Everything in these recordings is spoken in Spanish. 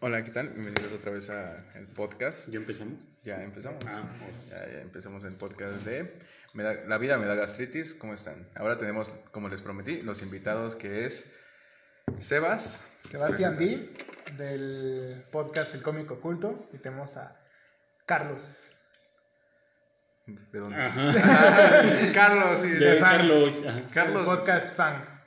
Hola, ¿qué tal? Bienvenidos otra vez al podcast. ¿Ya empezamos? Ya empezamos. Ah, ya, ya empezamos el podcast de me da- La vida me da gastritis. ¿Cómo están? Ahora tenemos, como les prometí, los invitados que es Sebas. Sebastián D, del podcast El Cómico Oculto, y tenemos a Carlos. ¿De dónde? Ajá. Carlos, sí. De fan. Carlos. ajá. Carlos. El podcast fan.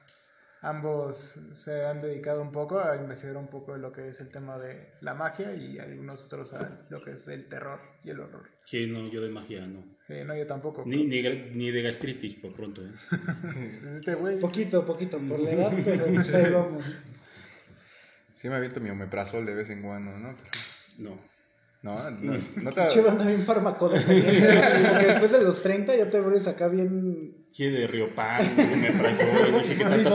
Ambos se han dedicado un poco a investigar un poco de lo que es el tema de la magia y algunos otros a lo que es el terror y el horror. Sí, no, yo de magia no. Sí, no, yo tampoco. Ni, ni, gra- ni de gastritis por pronto. ¿eh? Pues Este güey. Poquito, poquito, por la edad, pero pues ahí vamos. Sí me aviento mi omeprazol de vez en cuando, ¿no? Pero- No. no, no, no te... Chivo anda bien porque después de los 30 ya te vuelves acá bien... Sí, de Río Pan, de Meprazol, no sé qué tanta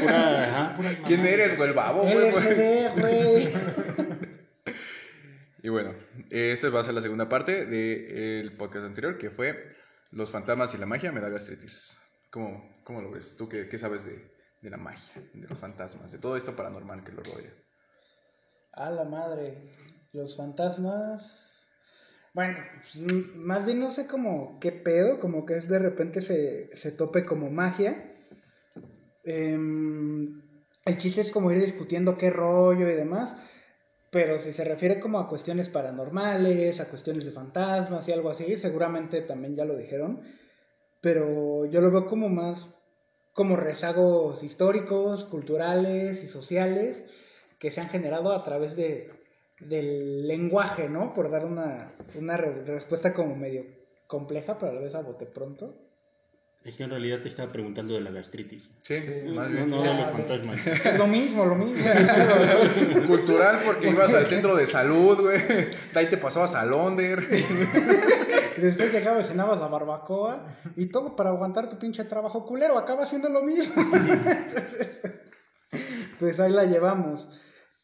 pura, ajá, pura ¿Quién eres, güey? El babo, güey. güey. LSD, güey. Y bueno, esta va a ser la segunda parte del podcast anterior, que fue Los fantasmas y la magia me da gastritis. ¿Cómo, cómo lo ves? ¿Tú qué, qué sabes de, de la magia, de los fantasmas, de todo esto paranormal que lo rodea? A la madre. Los fantasmas... Bueno, pues, mm, más bien no sé como qué pedo, como que es de repente se, se tope como magia. Em, el chiste es como ir discutiendo qué rollo y demás. Pero si se refiere como a cuestiones paranormales, a cuestiones de fantasmas y algo así, seguramente también ya lo dijeron. Pero yo lo veo como más como rezagos históricos, culturales y sociales que se han generado a través de, del lenguaje, ¿no? Por dar una, una re- respuesta como medio compleja, pero a la vez a bote pronto. Es que en realidad te estaba preguntando de la gastritis. Sí, más no, bien. no de los Ah, fantasmas. lo mismo, lo mismo. Cultural porque ibas al centro de salud, güey. De ahí te pasabas a Londres. Y después llegabas, cenabas la barbacoa y todo para aguantar tu pinche trabajo culero, acaba siendo lo mismo. pues ahí la llevamos.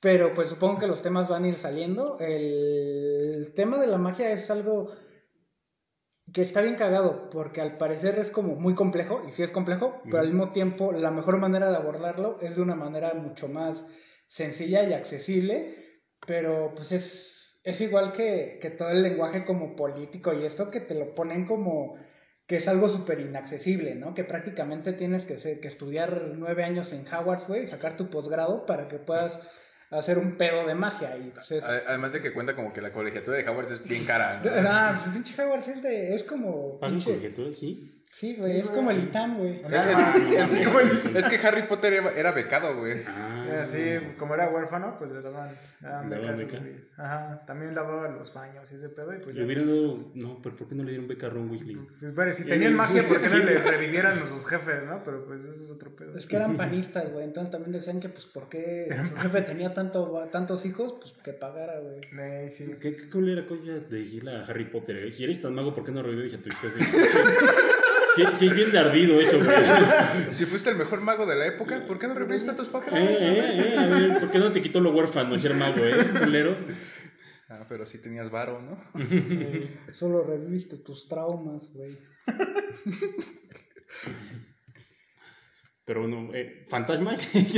Pero pues supongo que los temas van a ir saliendo. El tema de la magia es algo que está bien cagado, porque al parecer es como muy complejo, y sí es complejo, pero al mismo tiempo la mejor manera de abordarlo es de una manera mucho más sencilla y accesible, pero pues es, es igual que, que todo el lenguaje como político y esto que te lo ponen como que es algo súper inaccesible, ¿no? Que prácticamente tienes que, ser- que estudiar nueve años en Howard, güey, y sacar tu posgrado para que puedas hacer un pedo de magia. Y pues es... Además de que cuenta como que la colegiatura de Howard es bien cara. ¿no? Ah, pues el pinche Howard es, de, es como... ¿Pagan colegiaturas? Sí. Sí, güey, Sí, es güey. como el ITAM, güey. Es, es- es que Harry Potter era, era becado, güey. Ah, Así, como era huérfano, pues le daban, le daban. Ajá, también lavaban los baños y ese pedo. Y pues Le hubieran dado. No, pero ¿por qué no le dieron beca a Ron Weasley? Pues, vale, si tenían magia, ¿por qué no le revivieran a sus jefes, no? Pero pues eso es otro pedo. Es que eran panistas, güey. Entonces también decían que, pues, ¿por qué su jefe tenía tanto, tantos hijos? Pues que pagara, güey. Eh, sí. ¿Qué, qué culera coña de decirle a Harry Potter? eh? Si eres tan mago, ¿por qué no revives a tu jefe? Sí, sí, es bien de ardido eso, güey. Si fuiste el mejor mago de la época, ¿por qué no reviviste a tus papás? Eh, eh, eh, a ver, ¿por qué no te quitó lo huérfano ser mago, eh, culero? Ah, pero sí tenías varo, ¿no? Eh, Solo reviviste tus traumas, güey. Pero bueno, eh, ¿fantasmas? Sí,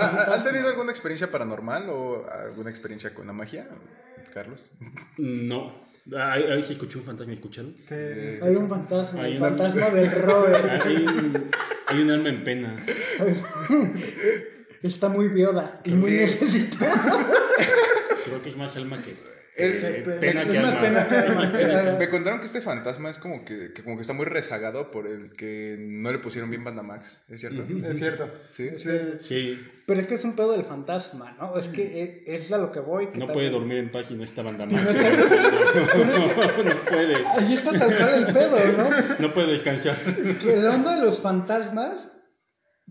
¿ha- ¿Han tenido alguna experiencia paranormal o alguna experiencia con la magia, Carlos? no. Ahí, ahí se escuchó un fantasma, ¿escucharon? Sí. Hay un fantasma, Hay el una- fantasma del Robert. Hay un, hay un alma en pena. Está muy viuda y muy Sí. necesitada. Creo que es más alma que, Es- que Pe- pena es que más alma. pena que alma. Me contaron que este fantasma es como que, que como que está muy rezagado por el que no le pusieron bien Bandamax, ¿es cierto? Es cierto. Sí. Sí. Sí, Pero es que es un pedo del fantasma, ¿no? Es que es, es a lo que voy. que no también- puede dormir en paz si no está banda más. No, no puede. Ahí está tal cual el pedo, ¿no? No puede descansar. Que la onda de los fantasmas,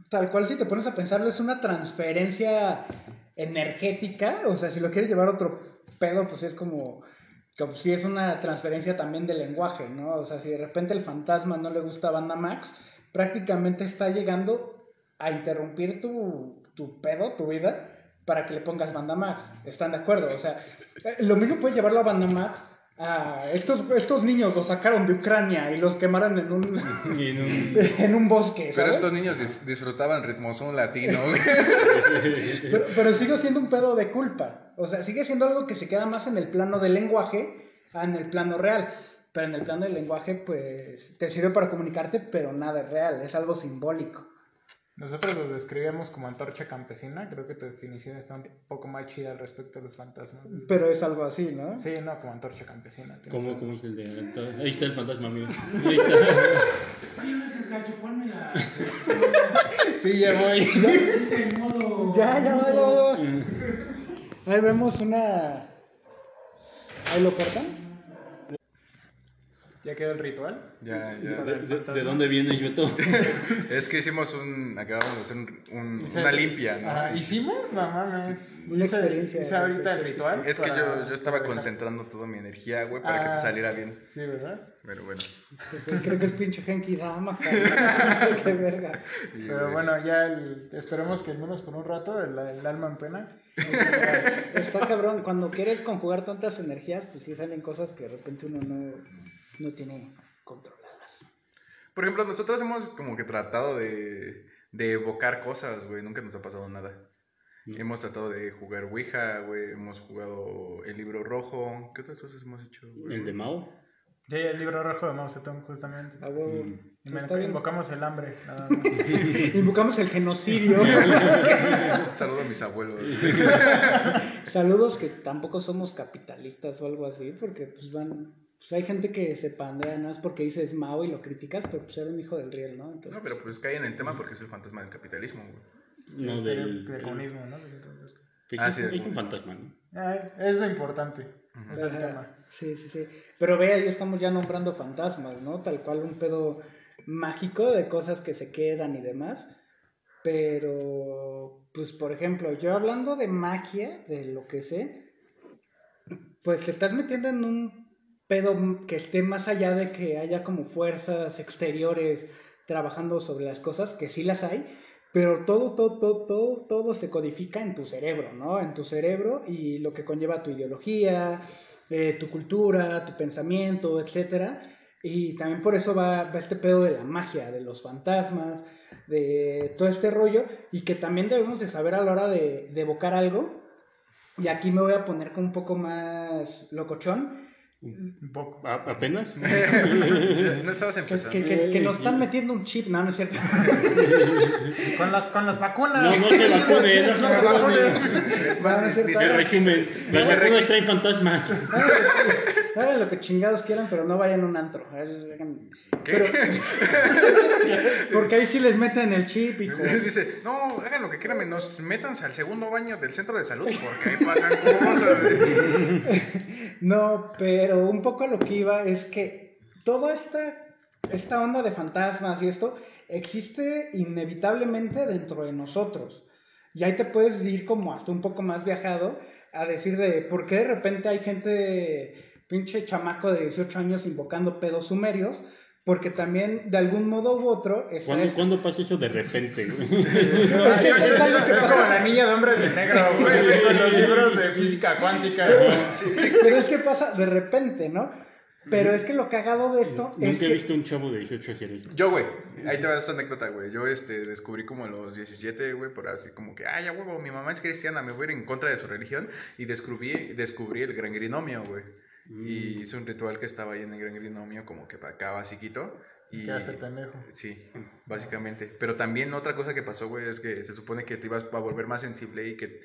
tal cual si te pones a pensarlo, es una transferencia energética. O sea, si lo quieres llevar a otro pedo, pues es como. Como si es una transferencia también de lenguaje, ¿no? O sea, si de repente el fantasma no le gusta Banda Max, prácticamente está llegando a interrumpir tu, tu pedo, tu vida, para que le pongas Banda Max. ¿Están de acuerdo? O sea, eh, lo mismo puedes llevarlo a Banda Max ah, estos, estos niños los sacaron de Ucrania y los quemaron en un, en un- en un bosque. Pero estos niños dis- disfrutaban ritmozón latino, güey. Pero, pero sigue siendo un pedo de culpa. O sea, sigue siendo algo que se queda más en el plano del lenguaje a en el plano real. Pero en el plano del lenguaje, pues, te sirve para comunicarte, pero nada es real, es algo simbólico. Nosotros los describíamos como antorcha campesina. Creo que tu definición está un poco más chida al respecto de los fantasmas. Pero es algo así, ¿no? Sí, no, como antorcha campesina. ¿Cómo, cómo es el de.? Ahí está el fantasma, amigo. Ahí está. Oye, no seas gacho, ponme la. Sí, ya voy. Ya, ya ya va, ya va. Ahí vemos una... ¿Ahí lo cortan? ¿Ya quedó el ritual? Ya, ya. ¿De, de- de dónde viene Yuto? Es que hicimos un. Acabamos de hacer un- una limpia, ¿no? Ajá, ¿Hicimos? No mames. Una Hice- experiencia. Hice ahorita el ritual. Es que yo, yo estaba concentrando toda mi energía, güey, para que Ah. te saliera bien. Sí, ¿verdad? Pero bueno. Creo que es pinche Genki Dama. cabrón. Qué verga. Y, Pero güey, bueno, ya el- esperemos que al menos por un rato el, el alma en pena. Está cabrón, cuando quieres conjugar tantas energías, pues sí salen cosas que de repente uno no, no tiene controladas. Por ejemplo, nosotros hemos como que tratado de, de evocar cosas, güey. Nunca nos ha pasado nada. No. Hemos tratado de jugar Ouija, güey. Hemos jugado el libro rojo. ¿Qué otras cosas hemos hecho, güey? ¿El de Mao? Sí, el libro rojo de Mao Zedong, justamente. A huevo. Mm. Y me- bien. invocamos el hambre. nada más. Invocamos el genocidio. Un saludo a mis abuelos. Saludos que tampoco somos capitalistas o algo así, porque pues van... Pues hay gente que se pandea nada más porque dices Mao y lo criticas, pero pues era un hijo del riel, ¿no? Entonces, No, pero pues cae en el tema porque es el fantasma del capitalismo, güey. No, Sería del. del comunismo, ¿no? Entonces, que Ah, es, sí, es un fantasma, ¿no? ah, es lo importante. Ujú. Es el Ajá. tema. Sí, sí, sí. Pero ve, ahí estamos ya nombrando fantasmas, ¿no? Tal cual un pedo mágico de cosas que se quedan y demás. Pero, pues, por ejemplo, yo hablando de magia, de lo que sé, pues te estás metiendo en un pedo que esté más allá de que haya como fuerzas exteriores trabajando sobre las cosas, que sí las hay, pero todo, todo, todo, todo, todo se codifica en tu cerebro, ¿no? En tu cerebro y lo que conlleva tu ideología, eh, tu cultura, tu pensamiento, etcétera. Y también por eso va, va este pedo de la magia, de los fantasmas, de todo este rollo, y que también debemos de saber a la hora de, de evocar algo. Y aquí me voy a poner con un poco más locochón, Un poco. ¿A- ¿Apenas? no estabas que, empezando. que, que- que nos están metiendo un chip, no, no es cierto. Con las, con las vacunas. No, no se vacune, no se. Las vacunas traen fantasmas. Hagan lo que chingados quieran, pero no vayan a un antro. Pero- porque ahí sí les meten el chip, hijo. Dice, no, hagan lo que quieran, menos métanse al segundo baño del centro de salud porque ahí pasan cosas. güey". No, pero un poco a lo que iba es que toda esta, esta onda de fantasmas y esto existe inevitablemente dentro de nosotros. Y ahí te puedes ir como hasta un poco más viajado a decir de por qué de repente hay gente, pinche chamaco de 18 años invocando pedos sumerios, porque también de algún modo u otro está ¿Cuándo, es- ¿Cuándo pasa eso de repente? Ah, yo- yo- yo- es como la niña de hombres de negro, güey, con los libros de física cuántica. Pero es que pasa de repente, ¿no? Pero es que lo cagado de esto es Nunca he que... visto un chavo de 18 hacer eso. Yo, güey, ahí te va esta anécdota, güey. Yo este, descubrí como a los 17, güey, por así como que, ay, ya huevo, mi mamá es cristiana, me voy a ir en contra de su religión. Y descubrí, descubrí el gran grinomio, güey. Mm. Y hice un ritual que estaba ahí en el gran grinomio, como que para acá, basiquito. Y Quedaste el pendejo. Sí, básicamente. Pero también otra cosa que pasó, güey, es que se supone que te ibas a volver más sensible y que,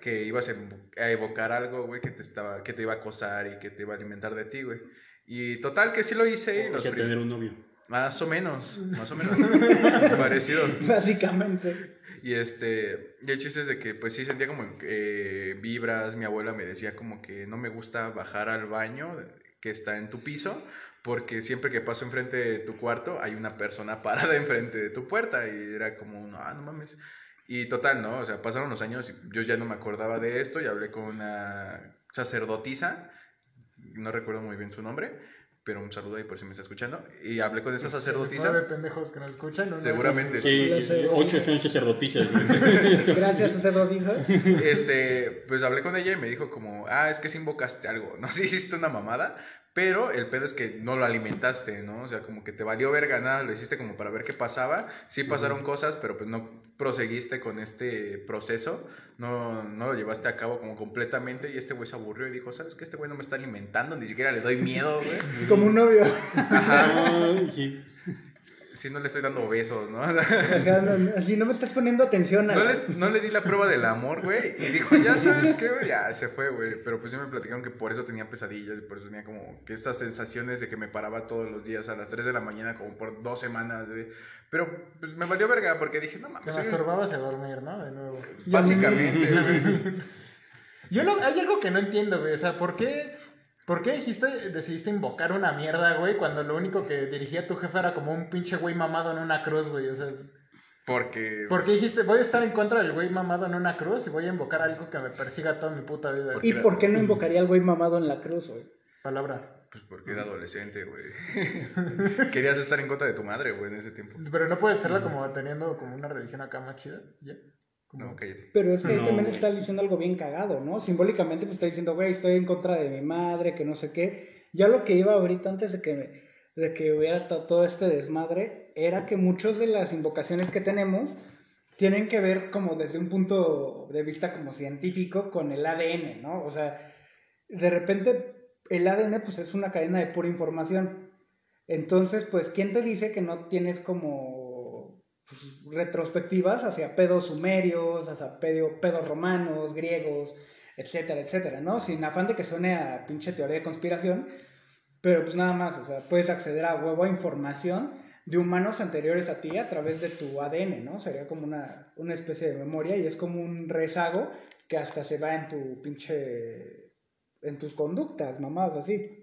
que ibas a evo- a evocar algo, güey, que te estaba, que te iba a acosar y que te iba a alimentar de ti, güey. Y total que sí lo hice. y O sea, tener un novio. Más o menos, más o menos. Parecido. Básicamente. Y este, y el chiste es de que pues sí sentía como eh, vibras, mi abuela me decía como que no me gusta bajar al baño que está en tu piso, porque siempre que paso enfrente de tu cuarto hay una persona parada enfrente de tu puerta y era como, no, ah, no mames. Y total, ¿no? O sea, pasaron los años y yo ya no me acordaba de esto y hablé con una sacerdotisa, no recuerdo muy bien su nombre, pero un saludo ahí por si me está escuchando. Y hablé con esa Nueve sacerdotisa. pendejos que nos escuchan. Seguramente. Sí, ocho son sacerdotisas. Gracias, sacerdotisa. Este, pues hablé con ella y me dijo como, ah, es que sí invocaste algo, no sé, hiciste una mamada, pero el pedo es que no lo alimentaste, ¿no? O sea, como que te valió verga nada, lo hiciste como para ver qué pasaba, sí pasaron cosas, pero pues no proseguiste con este proceso, no, no lo llevaste a cabo como completamente y este güey se aburrió y dijo, ¿sabes qué? Este güey no me está alimentando, ni siquiera le doy miedo, güey. Como un novio. Ay, Sí, no le estoy dando besos, ¿no? Ajá, no, Así no me estás poniendo atención a No le, no le di la prueba del amor, güey. Y dijo, ya sabes qué, güey. Ya se fue, güey. Pero pues sí me platicaron que por eso tenía pesadillas. Y por eso tenía como que estas sensaciones de que me paraba todos los días a las 3 de la mañana, como por dos semanas, güey. Pero pues me valió verga porque dije, no Te mames. un- masturbabas a dormir, ¿no? De nuevo. Básicamente, güey. Yo lo, hay algo que no entiendo, güey. O sea, ¿por qué, ¿por qué dijiste, decidiste invocar una mierda, güey? Cuando lo único que dirigía tu jefe era como un pinche güey mamado en una cruz, güey. O sea, Porque. ¿por qué dijiste, voy a estar en contra del güey mamado en una cruz y voy a invocar algo que me persiga toda mi puta vida? Porque- ¿Y por qué no invocaría al güey mamado en la cruz, güey? Palabra. Pues porque era adolescente, güey. Querías estar en contra de tu madre, güey, en ese tiempo. Pero no puedes serla como teniendo como una religión acá más chida. ¿Ya? No, cállate. Pero es que ahí No, también está diciendo algo bien cagado, ¿no? Simbólicamente pues está diciendo, güey, estoy en contra de mi madre, que no sé qué. Ya lo que iba ahorita antes de que, me- de que hubiera to- todo este desmadre, era que muchas de las invocaciones que tenemos tienen que ver como desde un punto de vista como científico con el ADN, ¿no? O sea, de repente el ADN pues es una cadena de pura información. Entonces, pues, ¿quién te dice que no tienes como pues, retrospectivas hacia pedos sumerios, hacia pedo- pedos romanos, griegos, etcétera, etcétera, ¿no? Sin afán de que suene a pinche teoría de conspiración, pero pues nada más, o sea, puedes acceder a huevo a información de humanos anteriores a ti a través de tu ADN, ¿no? Sería como una, una especie de memoria y es como un rezago que hasta se va en tu pinche... en tus conductas, mamadas así.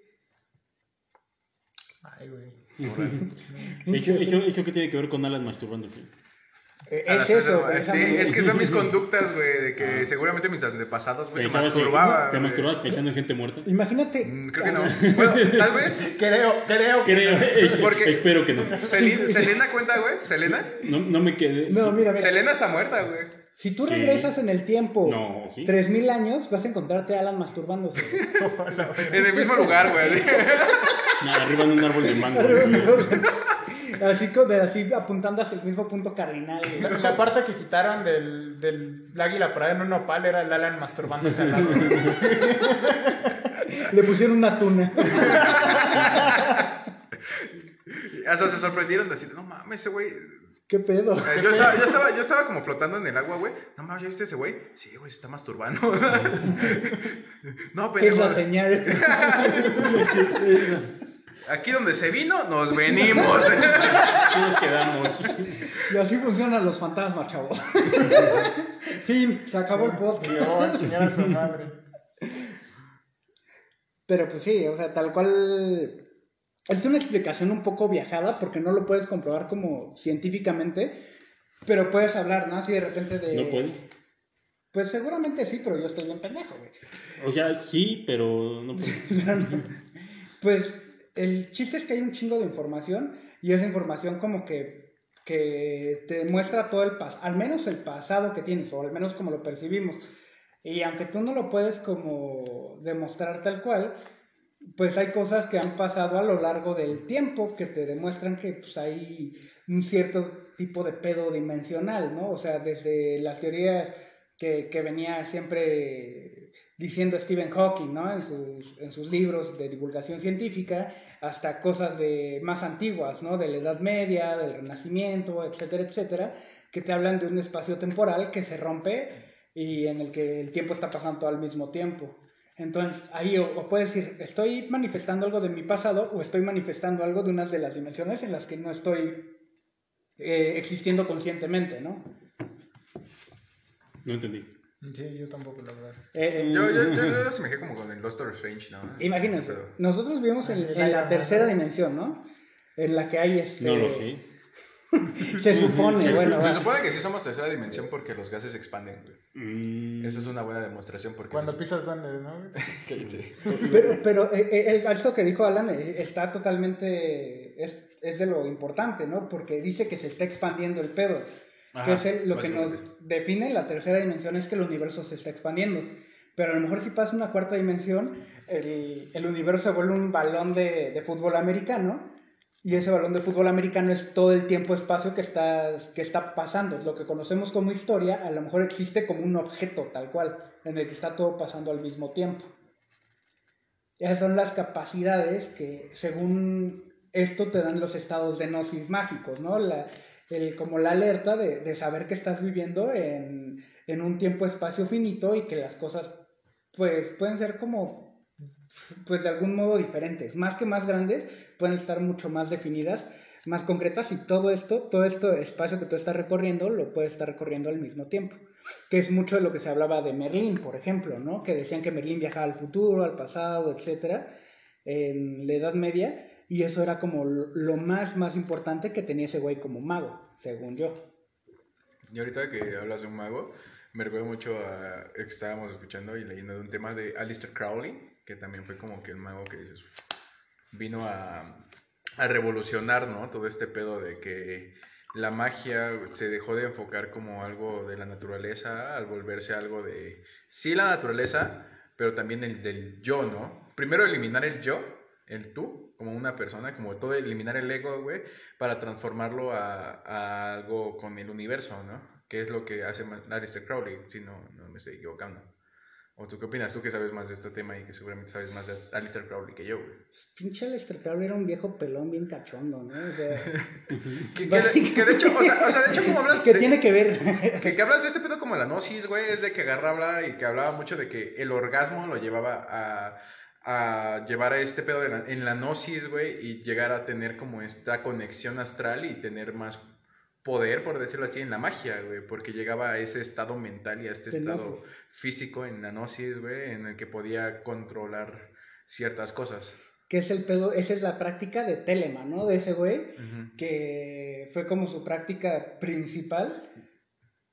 Ay, güey. Eso, eso, ¿Eso qué tiene que ver con Alan masturbándose? Eh, Es de eso, ma- Sí, es que son mis conductas, güey, de que Ah. seguramente mis antepasados, güey, se ¿Pensabas que- masturbaban. ¿Te masturbabas pensando en gente muerta? Imagínate. Mm, Creo que no. Bueno, tal vez. Creo, creo. que- Creo, Porque- espero que no. Selena, Selena cuenta, güey. Selena. No, no me quedé. No, mira, mira. Selena está muerta, güey. Si tú Sí. regresas en el tiempo No, ¿sí? 3000 años, vas a encontrarte a Alan masturbándose. En el mismo lugar, güey. No, arriba en un árbol de mango. así, así apuntando hacia el mismo punto cardinal. La, la parte que quitaron del, del águila parada en un nopal era el Alan masturbándose al lado. Le pusieron una tuna. Hasta se sorprendieron de decir, no mames, ese güey. ¿Qué pedo? Eh, Yo estaba, yo, estaba, yo estaba como flotando en el agua, güey. No mames, ¿ya viste ese güey? Sí, güey, se está masturbando. no, ¿Qué es la señal? Aquí donde se vino, nos venimos. Aquí nos quedamos. Y así funcionan los fantasmas, chavos. fin, se acabó el podcast. Dios, chingar a su madre. Pero pues sí, o sea, tal cual. Es una explicación un poco viajada porque no lo puedes comprobar como científicamente, pero puedes hablar, ¿no? Así de repente de. ¿No puedes? Pues seguramente sí, pero yo estoy bien pendejo, güey. O sea, sí, pero no puedes. Pues el chiste es que hay un chingo de información y esa información como que, que te muestra todo el pasado, al menos el pasado que tienes, o al menos como lo percibimos. Y aunque tú no lo puedes como demostrar tal cual, pues hay cosas que han pasado a lo largo del tiempo que te demuestran que pues, hay un cierto tipo de pedo dimensional, ¿no? O sea, desde las teorías que, que venía siempre diciendo Stephen Hawking, ¿no? En sus, en sus libros de divulgación científica, hasta cosas de más antiguas, ¿no? De la Edad Media, del Renacimiento, etcétera, etcétera, que te hablan de un espacio temporal que se rompe y en el que el tiempo está pasando al mismo tiempo. Entonces, ahí o, o puedes decir, estoy manifestando algo de mi pasado o estoy manifestando algo de una de las dimensiones en las que no estoy eh, existiendo conscientemente, ¿no? No entendí. Sí, yo tampoco, la verdad. Eh, eh, Yo, yo, yo, yo asemejé como con el Doctor Strange, ¿no? Imagínense, Pero- nosotros vivimos en, El en la tercera dimensión, ¿no? En la que hay este... No lo sé. Se supone, bueno. Se supone que sí somos tercera dimensión porque los gases se expanden, güey. Mm. Esa es una buena demostración porque... Cuando pisas duendes, ¿no? Pero, pero eh, eh, el- esto que dijo Alan eh, está totalmente. Es, es de lo importante, ¿no? Porque dice que se está expandiendo el pedo. que Ajá, es el- lo que nos define la tercera dimensión es que el universo se está expandiendo. Pero a lo mejor si pasa una cuarta dimensión, el, el universo se vuelve un balón de, de fútbol americano. Y ese balón de fútbol americano es todo el tiempo-espacio que está, que está pasando. Lo que conocemos como historia, a lo mejor existe como un objeto tal cual, en el que está todo pasando al mismo tiempo. Esas son las capacidades que, según esto, te dan los estados de gnosis mágicos, ¿no? La, el, como la alerta de, de saber que estás viviendo en, en un tiempo-espacio finito y que las cosas, pues, pueden ser como, pues, de algún modo diferentes. Más que más grandes, pueden estar mucho más definidas, más concretas y todo esto, todo este espacio que tú estás recorriendo, lo puedes estar recorriendo al mismo tiempo que es mucho de lo que se hablaba de Merlín, por ejemplo, ¿no? Que decían que Merlín viajaba al futuro, al pasado, etcétera, en la Edad Media, y eso era como lo más, más importante que tenía ese güey como mago, según yo. Y ahorita que hablas de un mago, me recuerda mucho a que estábamos escuchando y leyendo de un tema de Aleister Crowley, que también fue como que el mago que dices, vino a, a revolucionar, ¿no? Todo este pedo de que la magia se dejó de enfocar como algo de la naturaleza al volverse algo de, sí, la naturaleza, pero también el del yo, ¿no? Primero eliminar el yo, el tú, como una persona, como todo eliminar el ego, güey, para transformarlo a, a algo con el universo, ¿no? Que es lo que hace Aleister Crowley, si no, no me estoy equivocando. ¿O tú qué opinas? Tú que sabes más de este tema y que seguramente sabes más de Aleister Crowley que yo, güey. Pinche Lester Crowley era un viejo pelón bien cachondo, ¿no? O sea, Que, que de, que de hecho, o sea, o sea, de hecho, como hablas... ¿qué de- tiene que ver? Que, que hablas de este pedo como la gnosis, güey, es de que agarraba y que hablaba mucho de que el orgasmo lo llevaba a, a llevar a este pedo de la- en la gnosis, güey, y llegar a tener como esta conexión astral y tener más poder, por decirlo así, en la magia, güey, porque llegaba a ese estado mental y a este estado. Físico en la gnosis, güey, en el que podía controlar ciertas cosas. que es el pedo, esa es la práctica de Telema, ¿no? De ese güey, que fue como su práctica principal.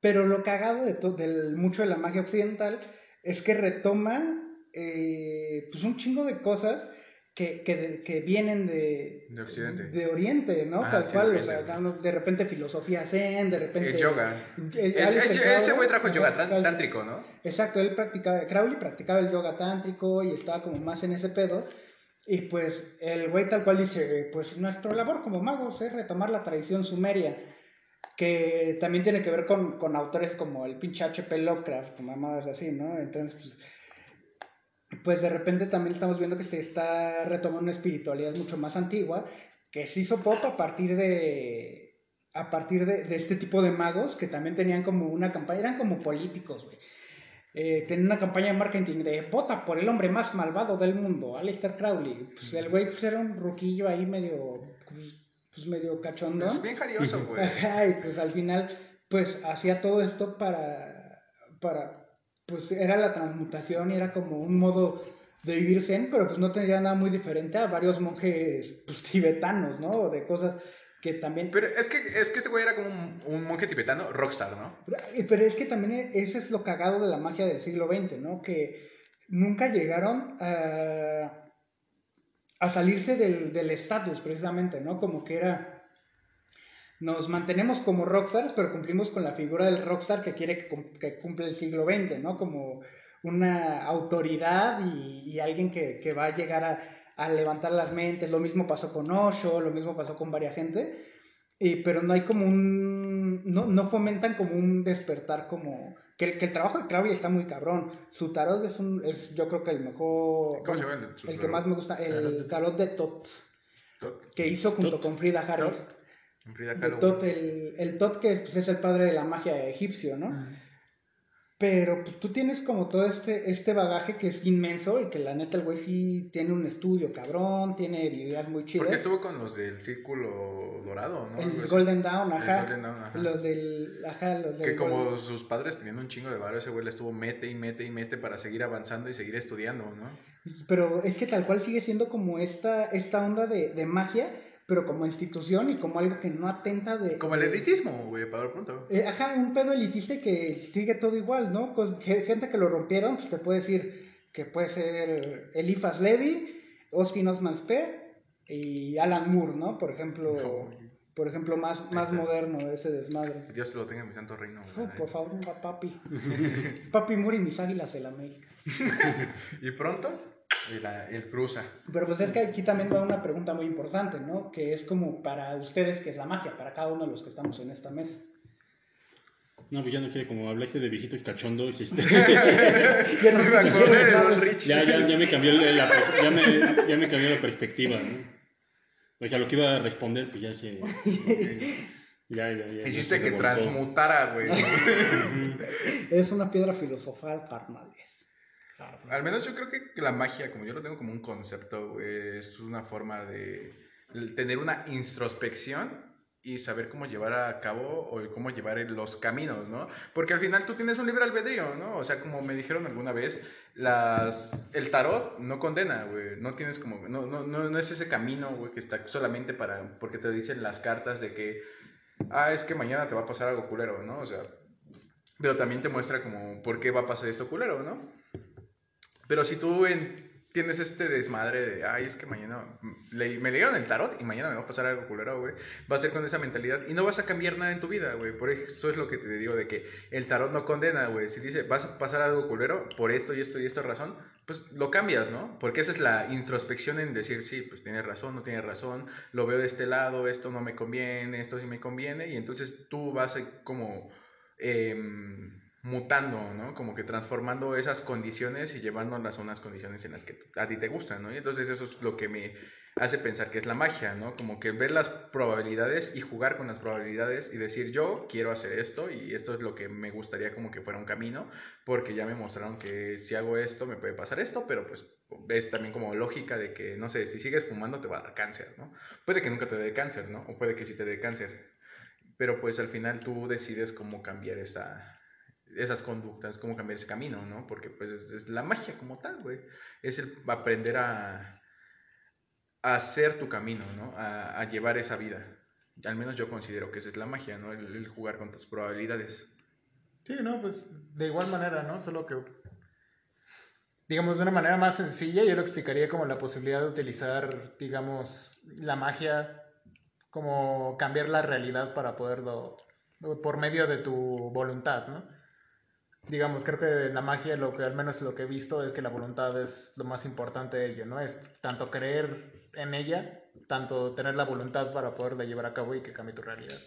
Pero lo cagado de del mucho de la magia occidental es que retoma eh, pues un chingo de cosas que, que, que vienen de, De Occidente. de Oriente, ¿no? Ah, Tal sí, cual, o sea, de repente filosofía zen, de repente... El yoga. El- Ese- Aleister ese güey trajo yoga Ajá, tán- tántrico, ¿no? Exacto, él practicaba, Crowley practicaba el yoga tántrico y estaba como más en ese pedo. Y pues el güey tal cual dice, pues nuestra labor como magos es retomar la tradición sumeria, que también tiene que ver con, con autores como el pinche H.P. Lovecraft, mamadas así, ¿no? Entonces, pues, pues de repente también estamos viendo que se está retomando una espiritualidad mucho más antigua, que se hizo pop a partir de a partir de, de este tipo de magos que también tenían como una campaña, eran como políticos, güey. Eh, tenían una campaña de marketing de vota por el hombre más malvado del mundo, Aleister Crowley. Pues el güey pues, era un ruquillo ahí medio, pues, pues, medio cachondo. Es bien jarioso, güey. Y pues al final, pues hacía todo esto para, para, pues era la transmutación y era como un modo de vivir zen, pero pues no tendría nada muy diferente a varios monjes pues, tibetanos, ¿no? O de cosas que también... Pero es que, es que este güey era como un, un monje tibetano, rockstar, ¿no? Pero es que también eso es lo cagado de la magia del siglo XX, ¿no? Que nunca llegaron a, a salirse del del estatus, precisamente, ¿no? Como que era... Nos mantenemos como rockstars, pero cumplimos con la figura del rockstar que quiere que, que cumple el siglo XX, ¿no? Como una autoridad y, y alguien que, que va a llegar a, a levantar las mentes. Lo mismo pasó con Osho, lo mismo pasó con varias gente. Y, pero no hay como un... No, no fomentan como un despertar como... Que, el- que el trabajo de Crowley está muy cabrón. Su tarot es, un, es yo creo que el mejor... ¿Cómo se llama? el- que más me gusta, el tarot de Tot, Tot. que hizo junto Tot. con Frida Harris. En Tot, el, el Tot que pues, es el padre de la magia egipcio, ¿no? Pero pues tú tienes como todo este, este bagaje que es inmenso y que la neta el güey sí tiene un estudio cabrón, tiene ideas muy chidas. Porque estuvo con los del Círculo Dorado, ¿no? El. Golden Dawn, El ajá. Golden Dawn, ajá. Los del, ajá, los del Que como Golden- sus padres tenían un chingo de varo, ese güey le estuvo mete y mete y mete para seguir avanzando y seguir estudiando, ¿no? Pero es que tal cual sigue siendo como esta, esta onda de, de magia, pero como institución y como algo que no atenta de... Como el elitismo, güey, para ver pronto. Eh, ajá, un pedo elitista que sigue todo igual, ¿no? Que- gente que lo rompieron, pues te puede decir que puede ser Elifas Levi, Austin Osman Spee y Alan Moore, ¿no? Por ejemplo, No. por ejemplo más, más moderno ese desmadre. Dios lo tenga en mi santo reino. Por favor, papi. papi Moore y mis águilas del América. Y pronto, el, el cruza. Pero pues es que aquí también va una pregunta muy importante, ¿no? Que es como para ustedes, que es la magia? Para cada uno de los que estamos en esta mesa. No, pues ya no sé, como hablaste de viejitos cachondos, este, Ya no Me acordé quieren de hablar- Don Richie. ya, ya, ya me cambió la, la- ya me, ya me cambió la perspectiva, ¿no? O sea, lo que iba a responder, pues ya se... Ya, ya, ya, ya Hiciste se que transmutara, güey. Es una piedra filosofal, carnales. Al menos yo creo que la magia, como yo lo tengo como un concepto, es una forma de tener una introspección y saber cómo llevar a cabo o cómo llevar los caminos, ¿no? Porque al final tú tienes un libre albedrío, ¿no? O sea, como me dijeron alguna vez, las el tarot no condena, güey. No tienes como no no no, no es ese camino, güey, que está solamente para porque te dicen las cartas de que ah, es que mañana te va a pasar algo culero, ¿no? O sea, pero también te muestra como por qué va a pasar esto culero, ¿no? Pero si tú en- tienes este desmadre de, ay, es que mañana le- me leyeron el tarot y mañana me va a pasar algo culero, güey, vas a ser con esa mentalidad y no vas a cambiar nada en tu vida, güey. Por eso es lo que te digo de que el tarot no condena, güey. Si dice, vas a pasar algo culero por esto y esto y esta razón, pues lo cambias, ¿no? Porque esa es la introspección en decir, sí, pues tienes razón, no tienes razón, lo veo de este lado, esto no me conviene, esto sí me conviene, y entonces tú vas a como em, mutando, ¿no? Como que transformando esas condiciones y llevándolas a unas condiciones en las que a ti te gustan, ¿no? Y entonces eso es lo que me hace pensar que es la magia, ¿no? Como que ver las probabilidades y jugar con las probabilidades y decir yo quiero hacer esto y esto es lo que me gustaría como que fuera un camino, porque ya me mostraron que si hago esto me puede pasar esto, pero pues es también como lógica de que, no sé, si sigues fumando te va a dar cáncer, ¿no? Puede que nunca te dé cáncer, ¿no? O puede que sí te dé cáncer, pero pues al final tú decides cómo cambiar esa, esas conductas, cómo cambiar ese camino, ¿no? Porque pues es, la magia como tal, güey. Es el aprender a, hacer tu camino, ¿no? A, a llevar esa vida. Al menos yo considero que esa es la magia, ¿no? El, el jugar con tus probabilidades. Sí, no, pues de igual manera, ¿no? Solo que, digamos, de una manera más sencilla, yo lo explicaría como la posibilidad de utilizar, digamos, la magia como cambiar la realidad para poderlo, por medio de tu voluntad, ¿no? Digamos, creo que en la magia lo que al menos lo que he visto es que la voluntad es lo más importante de ello, ¿no? Es tanto creer en ella, tanto tener la voluntad para poderla llevar a cabo y que cambie tu realidad.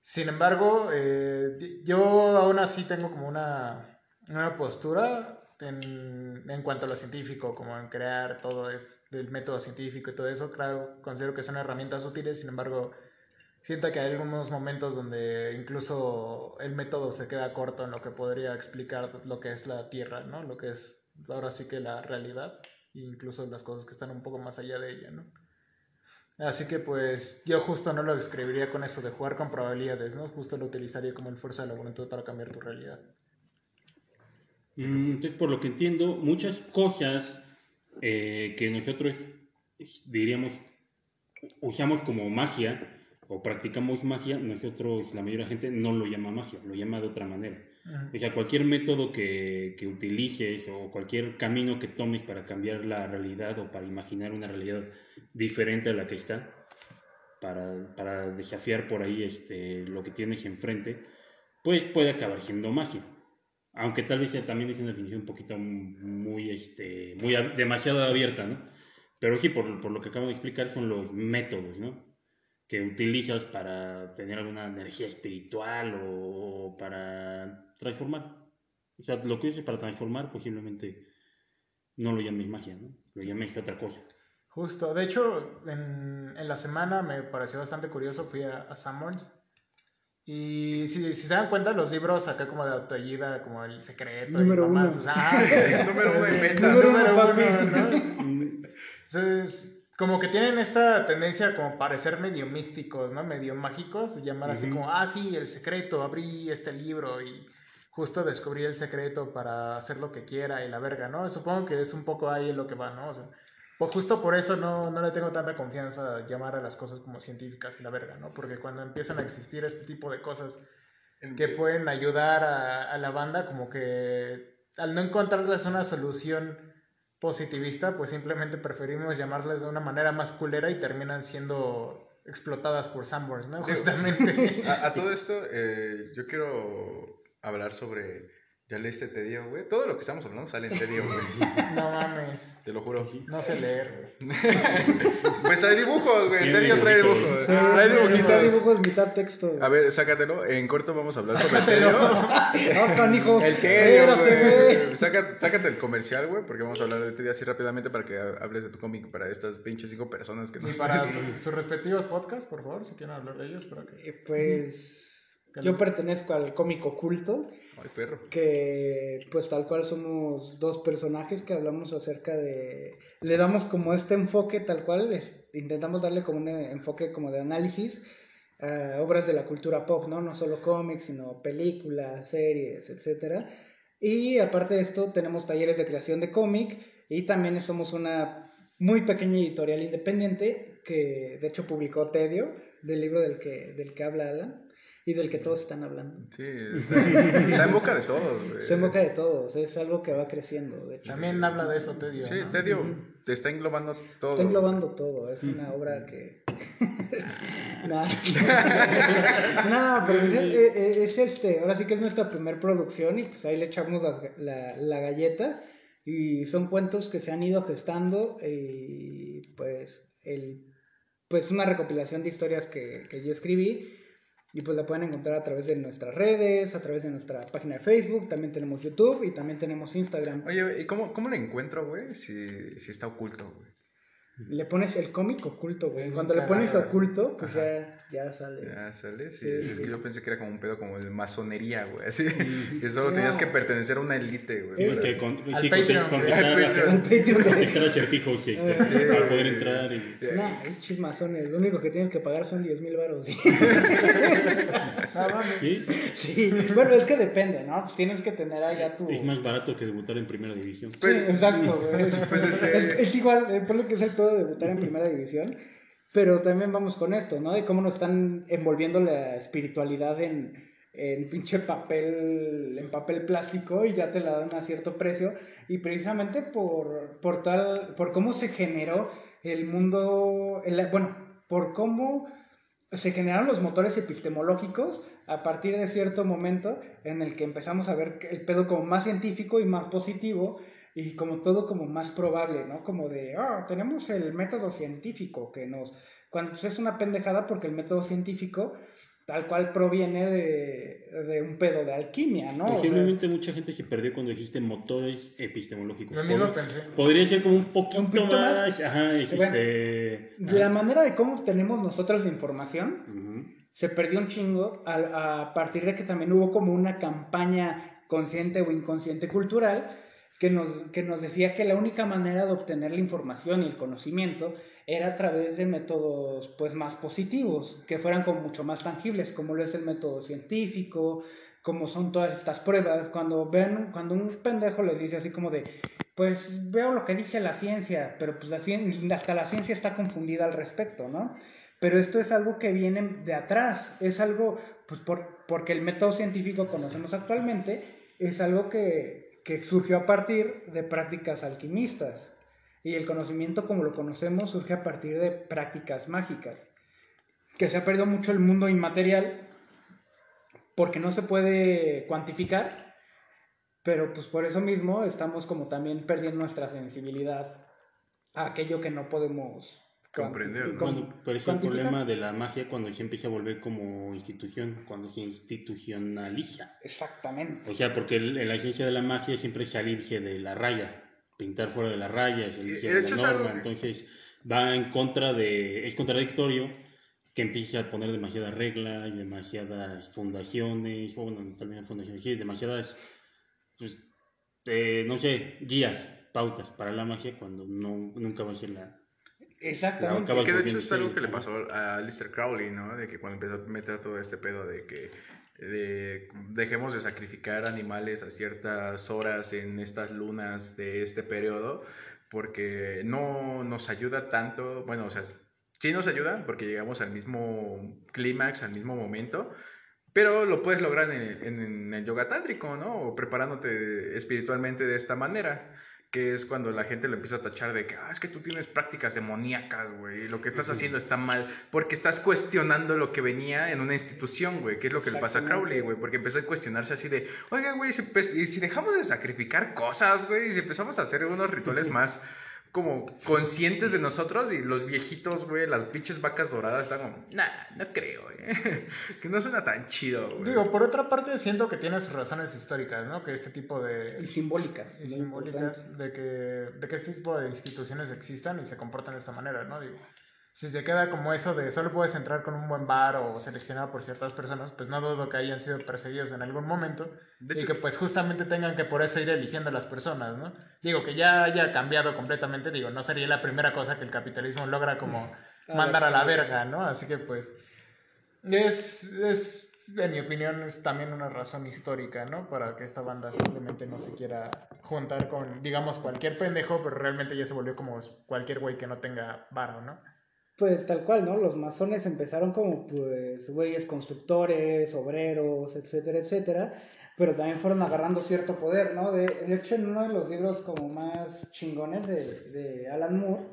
Sin embargo, eh, yo aún así tengo como una, una postura en, en cuanto a lo científico, como en crear todo es, el método científico y todo eso. Claro, considero que son herramientas útiles, sin embargo, siento que hay algunos momentos donde incluso el método se queda corto en lo que podría explicar lo que es la Tierra, ¿no? Lo que es ahora sí que la realidad, e incluso las cosas que están un poco más allá de ella, ¿no? Así que pues yo justo no lo describiría con eso de jugar con probabilidades, ¿no? Justo lo utilizaría como el fuerza de la voluntad para cambiar tu realidad. Mm, Entonces, por lo que entiendo, muchas cosas eh, que nosotros diríamos usamos como magia o practicamos magia, nosotros, la mayoría de la gente, no lo llama magia, lo llama de otra manera. O sea, cualquier método que, que utilices o cualquier camino que tomes para cambiar la realidad o para imaginar una realidad diferente a la que está, para, para desafiar por ahí este, lo que tienes enfrente, pues puede acabar siendo magia. Aunque tal vez sea- también es una definición un poquito muy, este, muy demasiado abierta, ¿no? Pero sí, por, por lo que acabo de explicar, son los métodos, ¿no? Que utilizas para tener alguna energía espiritual o para transformar. O sea, lo que uses para transformar posiblemente no lo llames magia, ¿no? Lo llames otra cosa. Justo, de hecho, en, en la semana me pareció bastante curioso, fui a, a Sanborns y si, si se dan cuenta, los libros acá como de autoayuda, como El Secreto Número y mamás, uno. o sea, ah, Número uno en ventas. Número número uno, papi. uno, ¿no? Entonces, como que tienen esta tendencia como parecer medio místicos, ¿no? Medio mágicos, llamar así Ujú. como, ah, sí, el secreto, abrí este libro y justo descubrí el secreto para hacer lo que quiera y la verga, ¿no? Supongo que es un poco ahí en lo que va, ¿no? O sea, Pues justo por eso no, no le tengo tanta confianza a llamar a las cosas como científicas y la verga, ¿no? Porque cuando empiezan a existir este tipo de cosas que pueden ayudar a, a la banda, como que al no encontrarles una solución positivista, pues simplemente preferimos llamarles de una manera más culera y terminan siendo explotadas por Sanborns, ¿no? Justamente. A, a todo esto, eh, yo quiero hablar sobre. ¿Ya leíste Tedio, güey? Todo lo que estamos hablando sale en Tedio, güey. no mames. Te lo juro. No sé leer, güey. Pues trae dibujos, güey. Tedio trae dibujos. Ah, Trae dibujitos. dibujos, mitad texto. A ver, sácatelo. En corto vamos a hablar sobre Tedio. Ah, canijo. El Tedio, güey. Saca- Sácate el comercial, güey, porque vamos a hablar de Tedio así rápidamente para que hables de tu cómic para estas pinches cinco personas que no Y para su- sus respectivos podcasts, por favor, si quieren hablar de ellos, para que... Eh, Pues yo pertenezco al cómic oculto, Ay, perro. que pues tal cual somos dos personajes que hablamos acerca de... Le damos como este enfoque tal cual, les- intentamos darle como un enfoque como de análisis a obras de la cultura pop, ¿no? No solo cómics, sino películas, series, etcétera. Y aparte de esto, tenemos talleres de creación de cómic y también somos una muy pequeña editorial independiente que de hecho publicó Tedio, del libro del que, del que habla Alan y del que todos están hablando. Sí, está, está en boca de todos, güey. Se en boca de todos, es algo que va creciendo, de hecho. También habla de eso, Tedio. Sí, ¿no? Tedio te está englobando todo. Está englobando todo, es una obra que... no, no, pero es, es- es este, ahora sí que es nuestra primer producción y pues ahí le echamos ga- la, la galleta y son cuentos que se han ido gestando y pues el pues una recopilación de historias que, que yo escribí y pues la pueden encontrar a través de nuestras redes, a través de nuestra página de Facebook, también tenemos YouTube y también tenemos Instagram. Oye, ¿y cómo, cómo lo encuentro, güey? Si, si está oculto, güey. Le pones el cómic oculto, güey. En Cuando le pones oculto, pues ya, ya sale. Ya sale, sí. Sí, es sí. que yo pensé que era como un pedo como de masonería, güey. Así. Que solo No. tenías que pertenecer a una élite, güey. Para- que con, Al sí, Patreon, contestar, Al Patreon. Al Patreon. contestar acertijos este, para poder entrar. Y... Nah, pinches masones. Lo único que tienes que pagar son 10 mil baros. Ah, mames. ¿Sí? sí. Bueno, es que depende, ¿no? Pues tienes que tener allá tu. Es más barato que debutar en primera división. Sí, exacto, güey. Pues, este- es, es igual, eh, por lo que es el pedo de debutar en primera división. Pero también vamos con esto, ¿no? De cómo nos están envolviendo la espiritualidad en, en pinche papel, en papel plástico y ya te la dan a cierto precio. Y precisamente por, por tal, por cómo se generó el mundo, el- bueno, por cómo se generaron los motores epistemológicos a partir de cierto momento en el que empezamos a ver el pedo como más científico y más positivo y como todo como más probable, ¿no? Como de, ah, tenemos el método científico que nos... Cuando pues, es una pendejada porque el método científico tal cual proviene de, de un pedo de alquimia, ¿no? O sea, Posiblemente mucha gente se perdió cuando dijiste motores epistemológicos. Lo mismo pensé. Podría ser como un poquito, Un poquito más. más. Ajá, es Bueno, este. la manera de cómo obtenemos nosotros la información Ujú. se perdió un chingo a, a partir de que también hubo como una campaña consciente o inconsciente cultural que nos, que nos decía que la única manera de obtener la información y el conocimiento era a través de métodos pues más positivos, que fueran como mucho más tangibles, como lo es el método científico, como son todas estas pruebas, cuando ven, cuando un pendejo les dice así como de, pues veo lo que dice la ciencia, pero pues la hasta la ciencia está confundida al respecto, ¿no? Pero esto es algo que viene de atrás, es algo, pues por- porque el método científico que conocemos actualmente es algo que, que surgió a partir de prácticas alquimistas. Y el conocimiento como lo conocemos surge a partir de prácticas mágicas. Que se ha perdido mucho el mundo inmaterial porque no se puede cuantificar, pero pues por eso mismo estamos como también perdiendo nuestra sensibilidad a aquello que no podemos Comprender, ¿no? cuanti- Cuando, pero es el problema de la magia cuando se empieza a volver como institución, cuando se institucionaliza. Exactamente. O sea, porque el- la esencia de la magia siempre es salirse de la raya, pintar fuera de la raya, salirse y de de la norma. que- Entonces va en contra de, es contradictorio que empiece a poner demasiadas reglas, demasiadas fundaciones, o bueno, también fundaciones, sí, demasiadas, pues, eh, no sé, guías, pautas para la magia cuando no, nunca va a ser la... Exactamente. Que de hecho es algo que le pasó a Lister Crowley, ¿no? De que cuando empezó a meter todo este pedo de que de- dejemos de sacrificar animales a ciertas horas en estas lunas de este periodo, porque no nos ayuda tanto, bueno, o sea, sí nos ayuda porque llegamos al mismo clímax, al mismo momento, pero lo puedes lograr en, en- en el yoga tántrico, ¿no? O preparándote espiritualmente de esta manera, que es cuando la gente lo empieza a tachar de que, ah, es que tú tienes prácticas demoníacas, güey, y lo que estás haciendo está mal, porque estás cuestionando lo que venía en una institución, güey, que es lo que le pasa a Crowley, güey, porque empezó a cuestionarse así de, oiga, güey, si, si dejamos de sacrificar cosas, güey, y si empezamos a hacer unos rituales más como conscientes de nosotros y los viejitos, güey, las pinches vacas doradas están como, nah, no creo, güey, que no suena tan chido, güey. Digo, por otra parte, siento que tiene sus razones históricas, ¿no? Que este tipo de... Y simbólicas. y simbólicas importante. de que, de que este tipo de instituciones existan y se comportan de esta manera, ¿no? Digo, si se queda como eso de solo puedes entrar con un buen bar o seleccionado por ciertas personas, pues no dudo que hayan sido perseguidos en algún momento De y hecho- que pues justamente tengan que por eso ir eligiendo a las personas, ¿no? Digo, que ya haya cambiado completamente, digo, no sería la primera cosa que el capitalismo logra como A mandar a la la verga, ¿no? Así que pues es, es, en mi opinión, es también una razón histórica, ¿no? Para que esta banda simplemente no se quiera juntar con, digamos, cualquier pendejo, pero realmente ya se volvió como cualquier güey que no tenga varo, ¿no? Pues tal cual, ¿no? Los masones empezaron como, pues, güeyes constructores, obreros, etcétera, etcétera, pero también fueron agarrando cierto poder, ¿no? De, de hecho, en uno de los libros como más chingones de, de Alan Moore,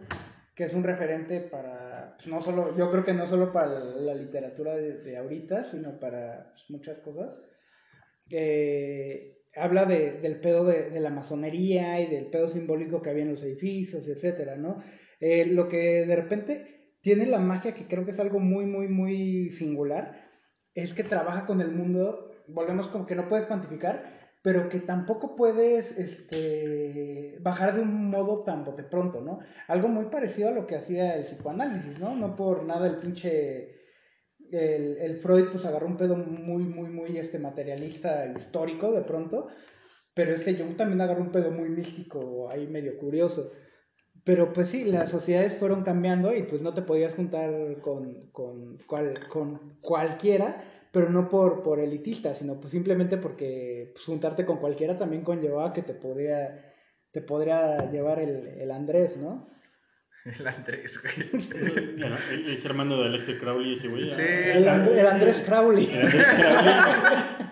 que es un referente para, pues, no solo, yo creo que no solo para la literatura de, de ahorita, sino para pues, muchas cosas, eh, habla de, del pedo de, de la masonería y del pedo simbólico que había en los edificios, etcétera, ¿no? Eh, lo que de repente tiene la magia, que creo que es algo muy, muy, muy singular, es que trabaja con el mundo, volvemos como que no puedes cuantificar, pero que tampoco puedes este, bajar de un modo tan bote pronto, ¿no? Algo muy parecido a lo que hacía el psicoanálisis, ¿no? No por nada el pinche... El, el Freud pues agarró un pedo muy, muy, muy este, materialista histórico de pronto, pero este Jung también agarró un pedo muy místico ahí medio curioso. Pero pues sí, las sociedades fueron cambiando y pues no te podías juntar con, con, cual- con cualquiera, pero no por, por elitista, sino pues simplemente porque pues, juntarte con cualquiera también conllevaba que te podría, te podría llevar el, el Andrés, ¿no? El Andrés, güey. Bueno, él es hermano de Lester Crowley, ese güey. Sí. El, And- el Andrés Crowley. El.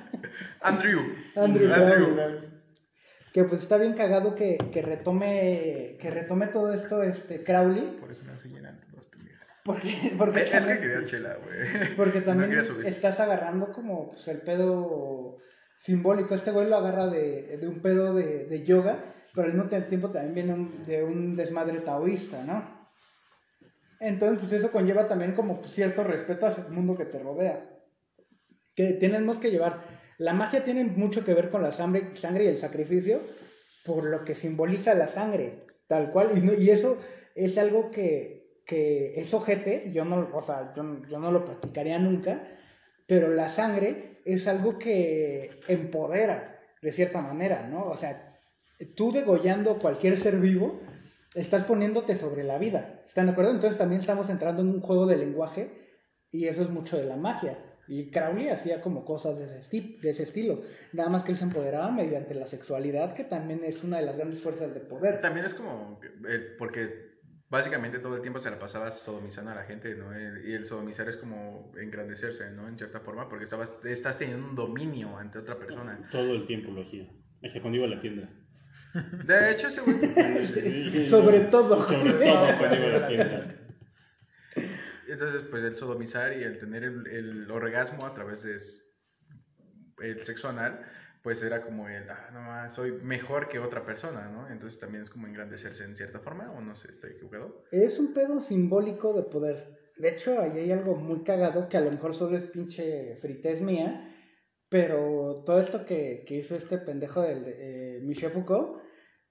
Andrew. Andrew Andrew. Que pues está bien cagado que, que retome que retome todo esto este Crowley. Por eso no se llenan los pendejos. Porque, porque Es que quería chela, güey. Porque también estás agarrando como pues, el pedo simbólico. Este güey lo agarra de, de un pedo de, de yoga, pero al mismo tiempo también viene un- de un desmadre taoísta, ¿no? Entonces, pues eso conlleva también como pues, cierto respeto hacia el mundo que te rodea. Que tenemos que llevar. La magia tiene mucho que ver con la sangre, sangre y el sacrificio, por lo que simboliza la sangre, tal cual. Y, no- y eso es algo que, que es ojete, yo no, o sea, yo, yo no lo practicaría nunca, pero la sangre es algo que empodera de cierta manera, ¿no? O sea, tú degollando cualquier ser vivo, estás poniéndote sobre la vida, ¿están de acuerdo? Entonces también estamos entrando en un juego de lenguaje y eso es mucho de la magia. Y Crowley hacía como cosas de ese, esti- de ese estilo, nada más que él se empoderaba mediante la sexualidad, que también es una de las grandes fuerzas de poder. También es como, eh, porque básicamente todo el tiempo se la pasaba sodomizando a la gente, ¿no? El- Y el sodomizar es como engrandecerse, ¿no? En cierta forma, porque estabas, estás teniendo un dominio ante otra persona. Todo el tiempo lo hacía. Hasta cuando iba a la tienda. De hecho, ese güey... Sí, sí, Sobre no. todo. Sobre todo cuando iba a la tienda. Entonces, pues el sodomizar y el tener el, el orgasmo a través de el sexo anal, pues era como el, ah, no soy mejor que otra persona, ¿no? Entonces también es como engrandecerse en cierta forma, o no sé, estoy equivocado. Es un pedo simbólico de poder. De hecho, ahí hay algo muy cagado que a lo mejor solo es pinche fritez mía, pero todo esto que, que hizo este pendejo del de, eh, Michel Foucault,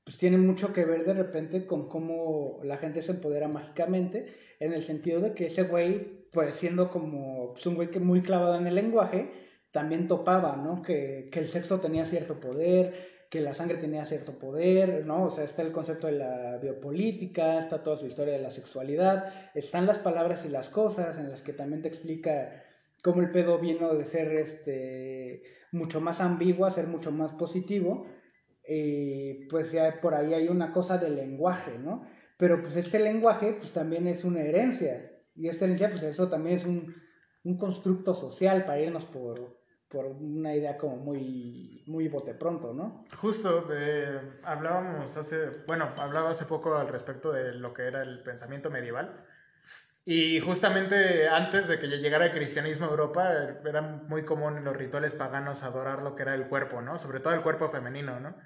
pues tiene mucho que ver de repente con cómo la gente se empodera mágicamente, en el sentido de que ese güey, pues siendo como pues, un güey que muy clavado en el lenguaje, también topaba, ¿no? Que, que el sexo tenía cierto poder, que la sangre tenía cierto poder, ¿no? O sea, está el concepto de la biopolítica, está toda su historia de la sexualidad, están las palabras y las cosas en las que también te explica cómo el pedo vino de ser este mucho más ambiguo a ser mucho más positivo Y pues ya por ahí hay una cosa del lenguaje, ¿no? Pero pues este lenguaje pues también es una herencia. Y esta herencia pues eso también es un, un constructo social para irnos por, por una idea como muy, muy bote pronto, ¿no? Justo, eh, hablábamos hace, bueno, hablaba hace poco al respecto de lo que era el pensamiento medieval. Y justamente antes de que llegara el cristianismo a Europa, era muy común en los rituales paganos adorar lo que era el cuerpo, ¿no? Sobre todo el cuerpo femenino, ¿no?